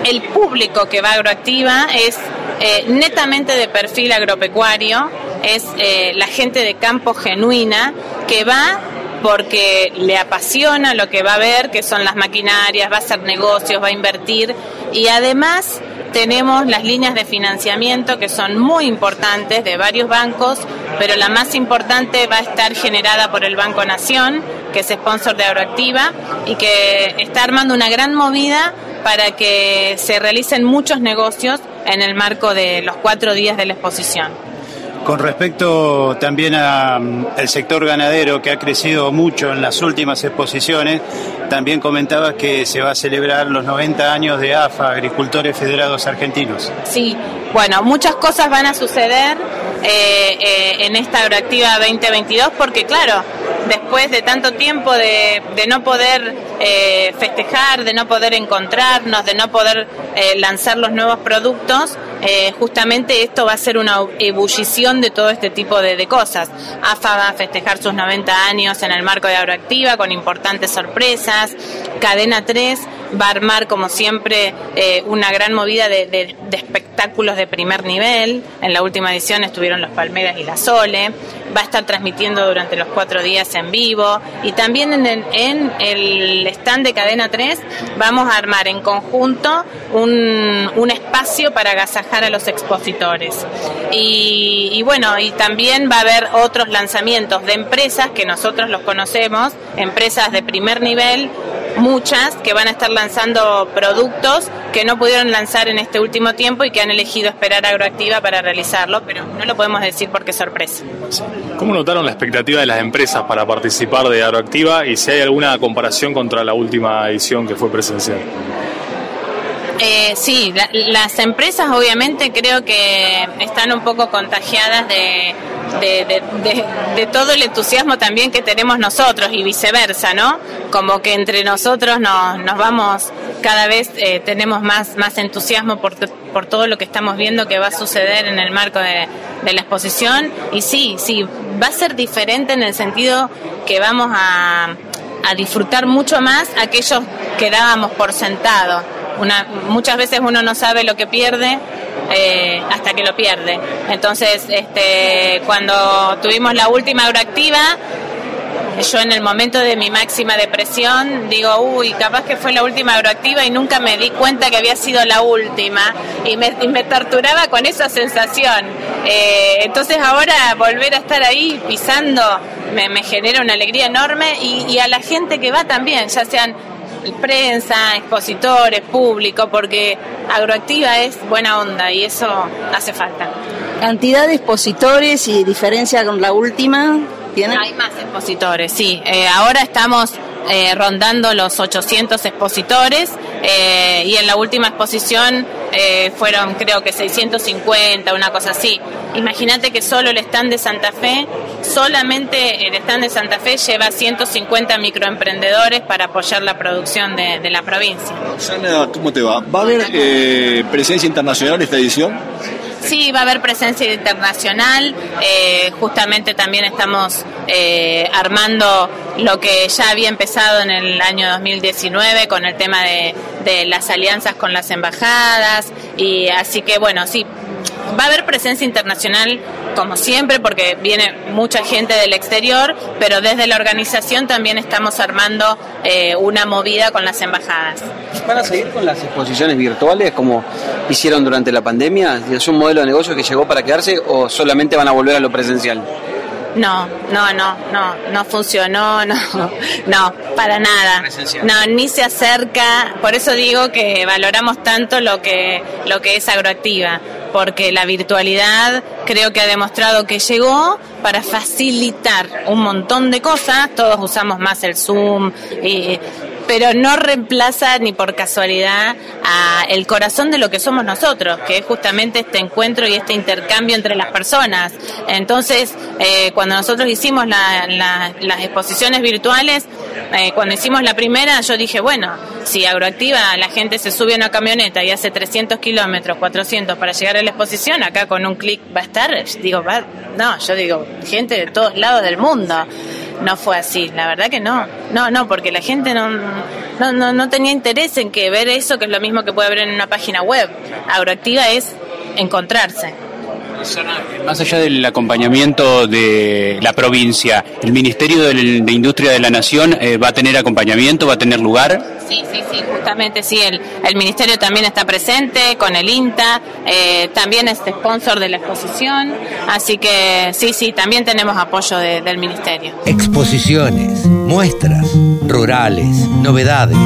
el público que va a Agroactiva es eh, netamente de perfil agropecuario, es eh, la gente de campo genuina que va porque le apasiona lo que va a ver, que son las maquinarias, va a hacer negocios, va a invertir y además tenemos las líneas de financiamiento que son muy importantes de varios bancos, pero la más importante va a estar generada por el Banco Nación, que es sponsor de Agroactiva y que está armando una gran movida para que se realicen muchos negocios en el marco de los cuatro días de la exposición. Con respecto también al mm, sector ganadero que ha crecido mucho en las últimas exposiciones, también comentabas que se va a celebrar los 90 años de AFA, Agricultores Federados Argentinos. Sí, bueno, muchas cosas van a suceder eh, eh, en esta Agroactiva 2022 porque claro, después de tanto tiempo de, no poder eh, festejar, de no poder encontrarnos, de no poder lanzar los nuevos productos, justamente esto va a ser una ebullición de todo este tipo de, de, cosas. AFA va a festejar sus 90 años en el marco de Agroactiva con importantes sorpresas. Cadena 3 va a armar, como siempre, eh, una gran movida de, espectáculos de primer nivel. En la última edición estuvieron los Palmeras y la Sole. Va a estar transmitiendo durante los cuatro días en vivo. Y también en el, en el stand de Cadena 3 vamos a armar en conjunto un, un espacio para agasajar a los expositores. Y, y bueno, y también va a haber otros lanzamientos de empresas que nosotros los conocemos, empresas de primer nivel muchas que van a estar lanzando productos que no pudieron lanzar en este último tiempo y que han elegido esperar Agroactiva para realizarlo, pero no lo podemos decir porque es sorpresa. ¿Cómo notaron la expectativa de las empresas para participar de Agroactiva y si hay alguna comparación contra la última edición que fue presencial? Eh, sí, las empresas obviamente creo que están un poco contagiadas de, de, todo el entusiasmo también que tenemos nosotros y viceversa, ¿no? Como que entre nosotros nos, nos vamos, cada vez eh, tenemos más, más entusiasmo por, por todo lo que estamos viendo que va a suceder en el marco de, la exposición. Y sí, sí, va a ser diferente en el sentido que vamos a, a disfrutar mucho más aquellos que dábamos por sentado. Una, muchas veces uno no sabe lo que pierde eh, hasta que lo pierde. Entonces, este, cuando tuvimos la última agroactiva, yo en el momento de mi máxima depresión digo, uy, capaz que fue la última agroactiva y nunca me di cuenta que había sido la última y me, me torturaba con esa sensación. Eh, entonces ahora volver a estar ahí pisando me, genera una alegría enorme y a la gente que va también, ya sean prensa, expositores, público, porque Agroactiva es buena onda y eso hace falta. ¿Cantidad de expositores y diferencia con la última? Hay más expositores, sí. Eh, ahora estamos eh, rondando los 800 expositores eh, y en la última exposición eh, fueron creo que 650, una cosa así. Imagínate que solo el stand de Santa Fe, solamente el stand de Santa Fe lleva 150 microemprendedores para apoyar la producción de, la provincia. ¿cómo te va? ¿Va a haber presencia internacional esta edición? Sí, va a haber presencia internacional. Eh, justamente también estamos eh, armando lo que ya había empezado en el año 2019 con el tema de, de las alianzas con las embajadas. Y así que bueno, sí, va a haber presencia internacional como siempre porque viene mucha gente del exterior, pero desde la organización también estamos armando eh, una movida con las embajadas. ¿Van a seguir con las exposiciones virtuales como hicieron durante la pandemia? ¿Es un modelo de negocio que llegó para quedarse o solamente van a volver a lo presencial? No, no, no, no, no funcionó, (laughs) no, no, para nada. No, ni se acerca, por eso digo que valoramos tanto lo que, lo que es agroactiva porque la virtualidad creo que ha demostrado que llegó para facilitar un montón de cosas, todos usamos más el Zoom, y, pero no reemplaza ni por casualidad a el corazón de lo que somos nosotros, que es justamente este encuentro y este intercambio entre las personas. Entonces, eh, cuando nosotros hicimos las exposiciones virtuales, eh, cuando hicimos la primera, yo dije, bueno, si Agroactiva la gente se sube a una camioneta y hace 300 kilómetros, 400 para llegar a la exposición, acá con un clic va a estar, digo, va, no, yo digo, gente de todos lados del mundo no fue así, la verdad que no, no, no, porque la gente no, no, no, tenía interés en que ver eso, que es lo mismo que puede ver en una página web. Agroactiva es encontrarse. Más allá del acompañamiento de la provincia, ¿el Ministerio de, Industria de la Nación eh, va a tener acompañamiento, va a tener lugar? Sí, sí, sí, justamente sí, el, el Ministerio también está presente con el INTA, eh, también es sponsor de la exposición, así que sí, sí, también tenemos apoyo del Ministerio. Exposiciones, muestras, rurales, novedades.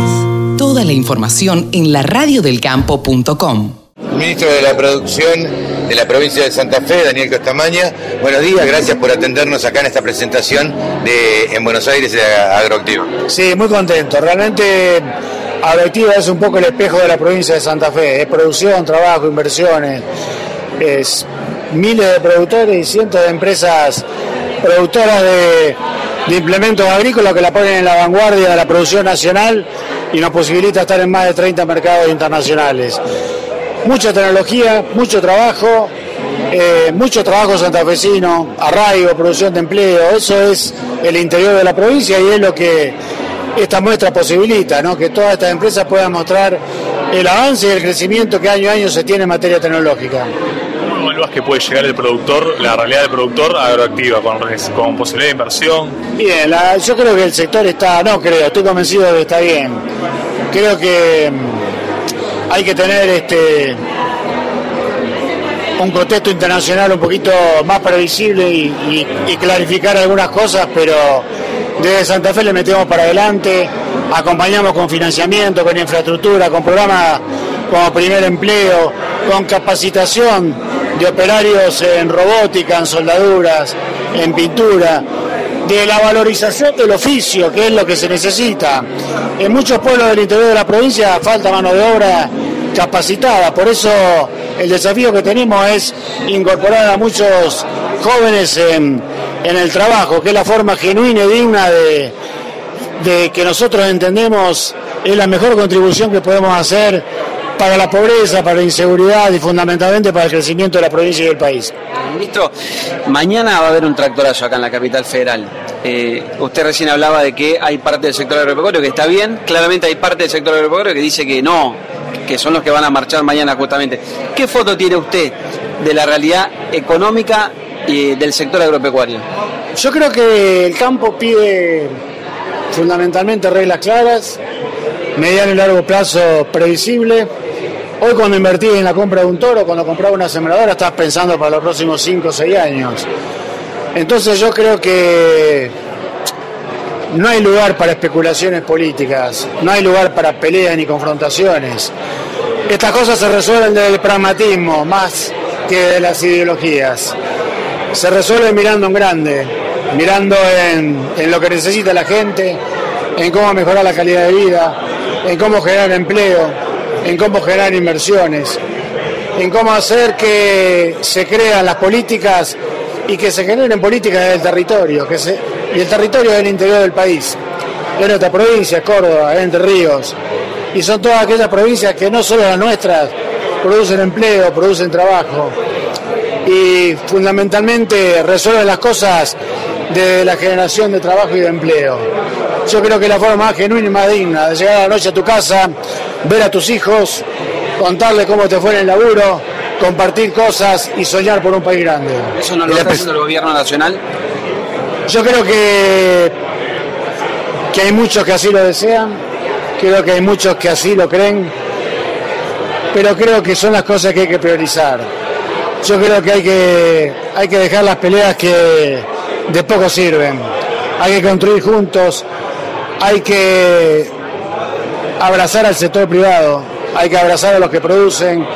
Toda la información en la radiodelcampo.com. Ministro de la Producción de la provincia de Santa Fe, Daniel Costamaña. Buenos días, gracias por atendernos acá en esta presentación en Buenos Aires de Agroactiva. Sí, muy contento. Realmente Agroactiva es un poco el espejo de la provincia de Santa Fe. Es producción, trabajo, inversiones. Es miles de productores y cientos de empresas productoras de, de implementos agrícolas que la ponen en la vanguardia de la producción nacional y nos posibilita estar en más de 30 mercados internacionales mucha tecnología, mucho trabajo, eh, mucho trabajo santafesino, arraigo, producción de empleo, eso es el interior de la provincia y es lo que esta muestra posibilita ¿no? que todas estas empresas puedan mostrar el avance y el crecimiento que año a año se tiene en materia tecnológica. ¿Cómo evalúas que puede llegar el productor, la realidad del productor agroactiva, con, con posibilidad de inversión? Bien, yo creo que el sector está, no creo, estoy convencido de que está bien. Creo que mm, hay que tener este un contexto internacional un poquito más previsible y, y clarificar algunas cosas, pero desde Santa Fe le metemos para adelante, acompañamos con financiamiento, con infraestructura, con programas como primer empleo, con capacitación de operarios en robótica, en soldaduras, en pintura, de la valorización del oficio, que es lo que se necesita. En muchos pueblos del interior de la provincia falta mano de obra capacitada, por eso el desafío que tenemos es incorporar a muchos jóvenes en, el trabajo, que es la forma genuina y digna de, de que nosotros entendemos es la mejor contribución que podemos hacer para la pobreza, para la inseguridad y fundamentalmente para el crecimiento de la provincia y del país. Ministro, mañana va a haber un tractorazo acá en la capital federal. Eh, usted recién hablaba de que hay parte del sector agropecuario que está bien, claramente hay parte del sector agropecuario que dice que no, que son los que van a marchar mañana justamente. ¿Qué foto tiene usted de la realidad económica del sector agropecuario? Yo creo que el campo pide fundamentalmente reglas claras, mediano y largo plazo previsible. Hoy cuando invertís en la compra de un toro, cuando compraba una sembradora, estás pensando para los próximos 5 o 6 años. Entonces yo creo que no hay lugar para especulaciones políticas, no hay lugar para peleas ni confrontaciones. Estas cosas se resuelven desde el pragmatismo más que de las ideologías. Se resuelve mirando en grande, mirando en lo que necesita la gente, en cómo mejorar la calidad de vida, en cómo generar empleo, en cómo generar inversiones, en cómo hacer que se crean las políticas y que se generen políticas del territorio, que y el territorio del interior del país, de nuestra provincia, Córdoba, Entre Ríos, y son todas aquellas provincias que no solo las nuestras producen empleo, producen trabajo, y fundamentalmente resuelven las cosas de la generación de trabajo y de empleo. Yo creo que la forma más genuina y más digna de llegar a la noche a tu casa, ver a tus hijos, contarle cómo te fue en el laburo, compartir cosas y soñar por un país grande. ¿Eso no lo está haciendo el gobierno nacional? Yo creo que, que hay muchos que así lo desean, creo que hay muchos que así lo creen, pero creo que son las cosas que hay que priorizar. Yo creo que hay que, hay que dejar las peleas que de poco sirven. Hay que construir juntos, hay que abrazar al sector privado, hay que abrazar a los que producen,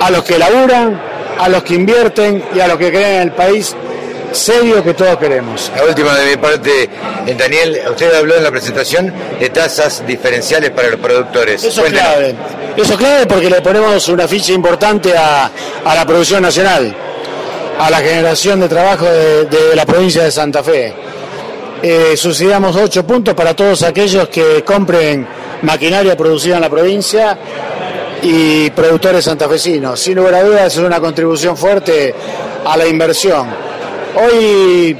a los que laburan, a los que invierten y a los que creen en el país serio que todos queremos. La última de mi parte, eh, Daniel, usted habló en la presentación de tasas diferenciales para los productores. Eso es clave. Eso es clave porque le ponemos una ficha importante a, la producción nacional, a la generación de trabajo de la provincia de Santa Fe eh, subsidiamos 8 puntos para todos aquellos que compren maquinaria producida en la provincia y productores santafesinos. Sin lugar a dudas es una contribución fuerte a la inversión. Hoy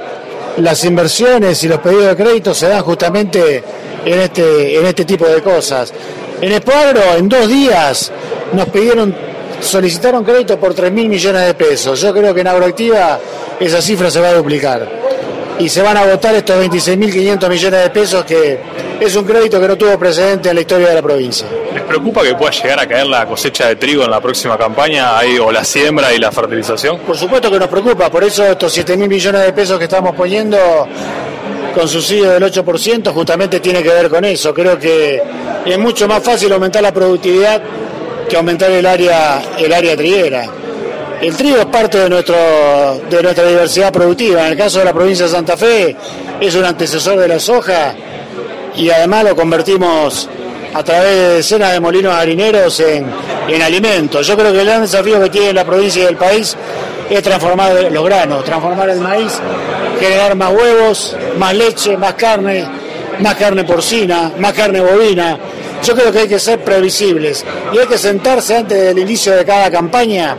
las inversiones y los pedidos de crédito se dan justamente en este, en este tipo de cosas. En Espoagro, en dos días, nos pidieron, solicitaron crédito por 3 mil millones de pesos. Yo creo que en Agroactiva esa cifra se va a duplicar y se van a votar estos 26.500 millones de pesos que es un crédito que no tuvo precedente en la historia de la provincia. ¿Les preocupa que pueda llegar a caer la cosecha de trigo en la próxima campaña ahí, o la siembra y la fertilización? Por supuesto que nos preocupa, por eso estos 7.000 millones de pesos que estamos poniendo con subsidio del 8% justamente tiene que ver con eso. Creo que es mucho más fácil aumentar la productividad que aumentar el área, el área triguera. El trigo es parte de, nuestro, de nuestra diversidad productiva. En el caso de la provincia de Santa Fe, es un antecesor de la soja y además lo convertimos a través de decenas de molinos harineros en, en alimentos. Yo creo que el gran desafío que tiene la provincia y el país es transformar los granos, transformar el maíz, generar más huevos, más leche, más carne, más carne porcina, más carne bovina. Yo creo que hay que ser previsibles y hay que sentarse antes del inicio de cada campaña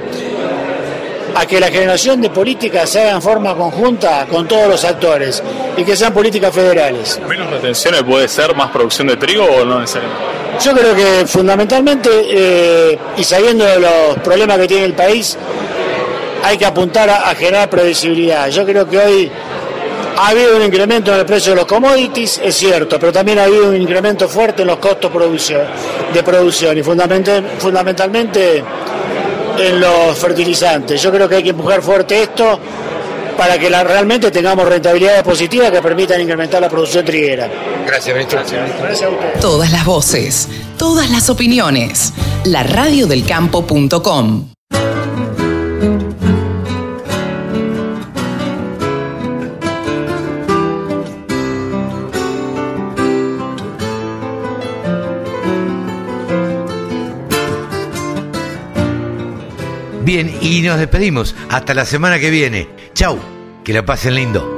a que la generación de políticas se haga en forma conjunta con todos los actores y que sean políticas federales. ¿Menos retenciones puede ser más producción de trigo o no necesariamente? Yo creo que fundamentalmente, eh, y sabiendo de los problemas que tiene el país, hay que apuntar a, generar previsibilidad. Yo creo que hoy ha habido un incremento en el precio de los commodities, es cierto, pero también ha habido un incremento fuerte en los costos de producción y fundamentalmente en los fertilizantes. Yo creo que hay que empujar fuerte esto para que realmente tengamos rentabilidades positivas que permitan incrementar la producción triguera. Gracias, ministro. Gracias, a usted. Todas las voces, todas las opiniones. La radiodelcampo.com. Bien, y nos despedimos. Hasta la semana que viene. Chau, que la pasen lindo.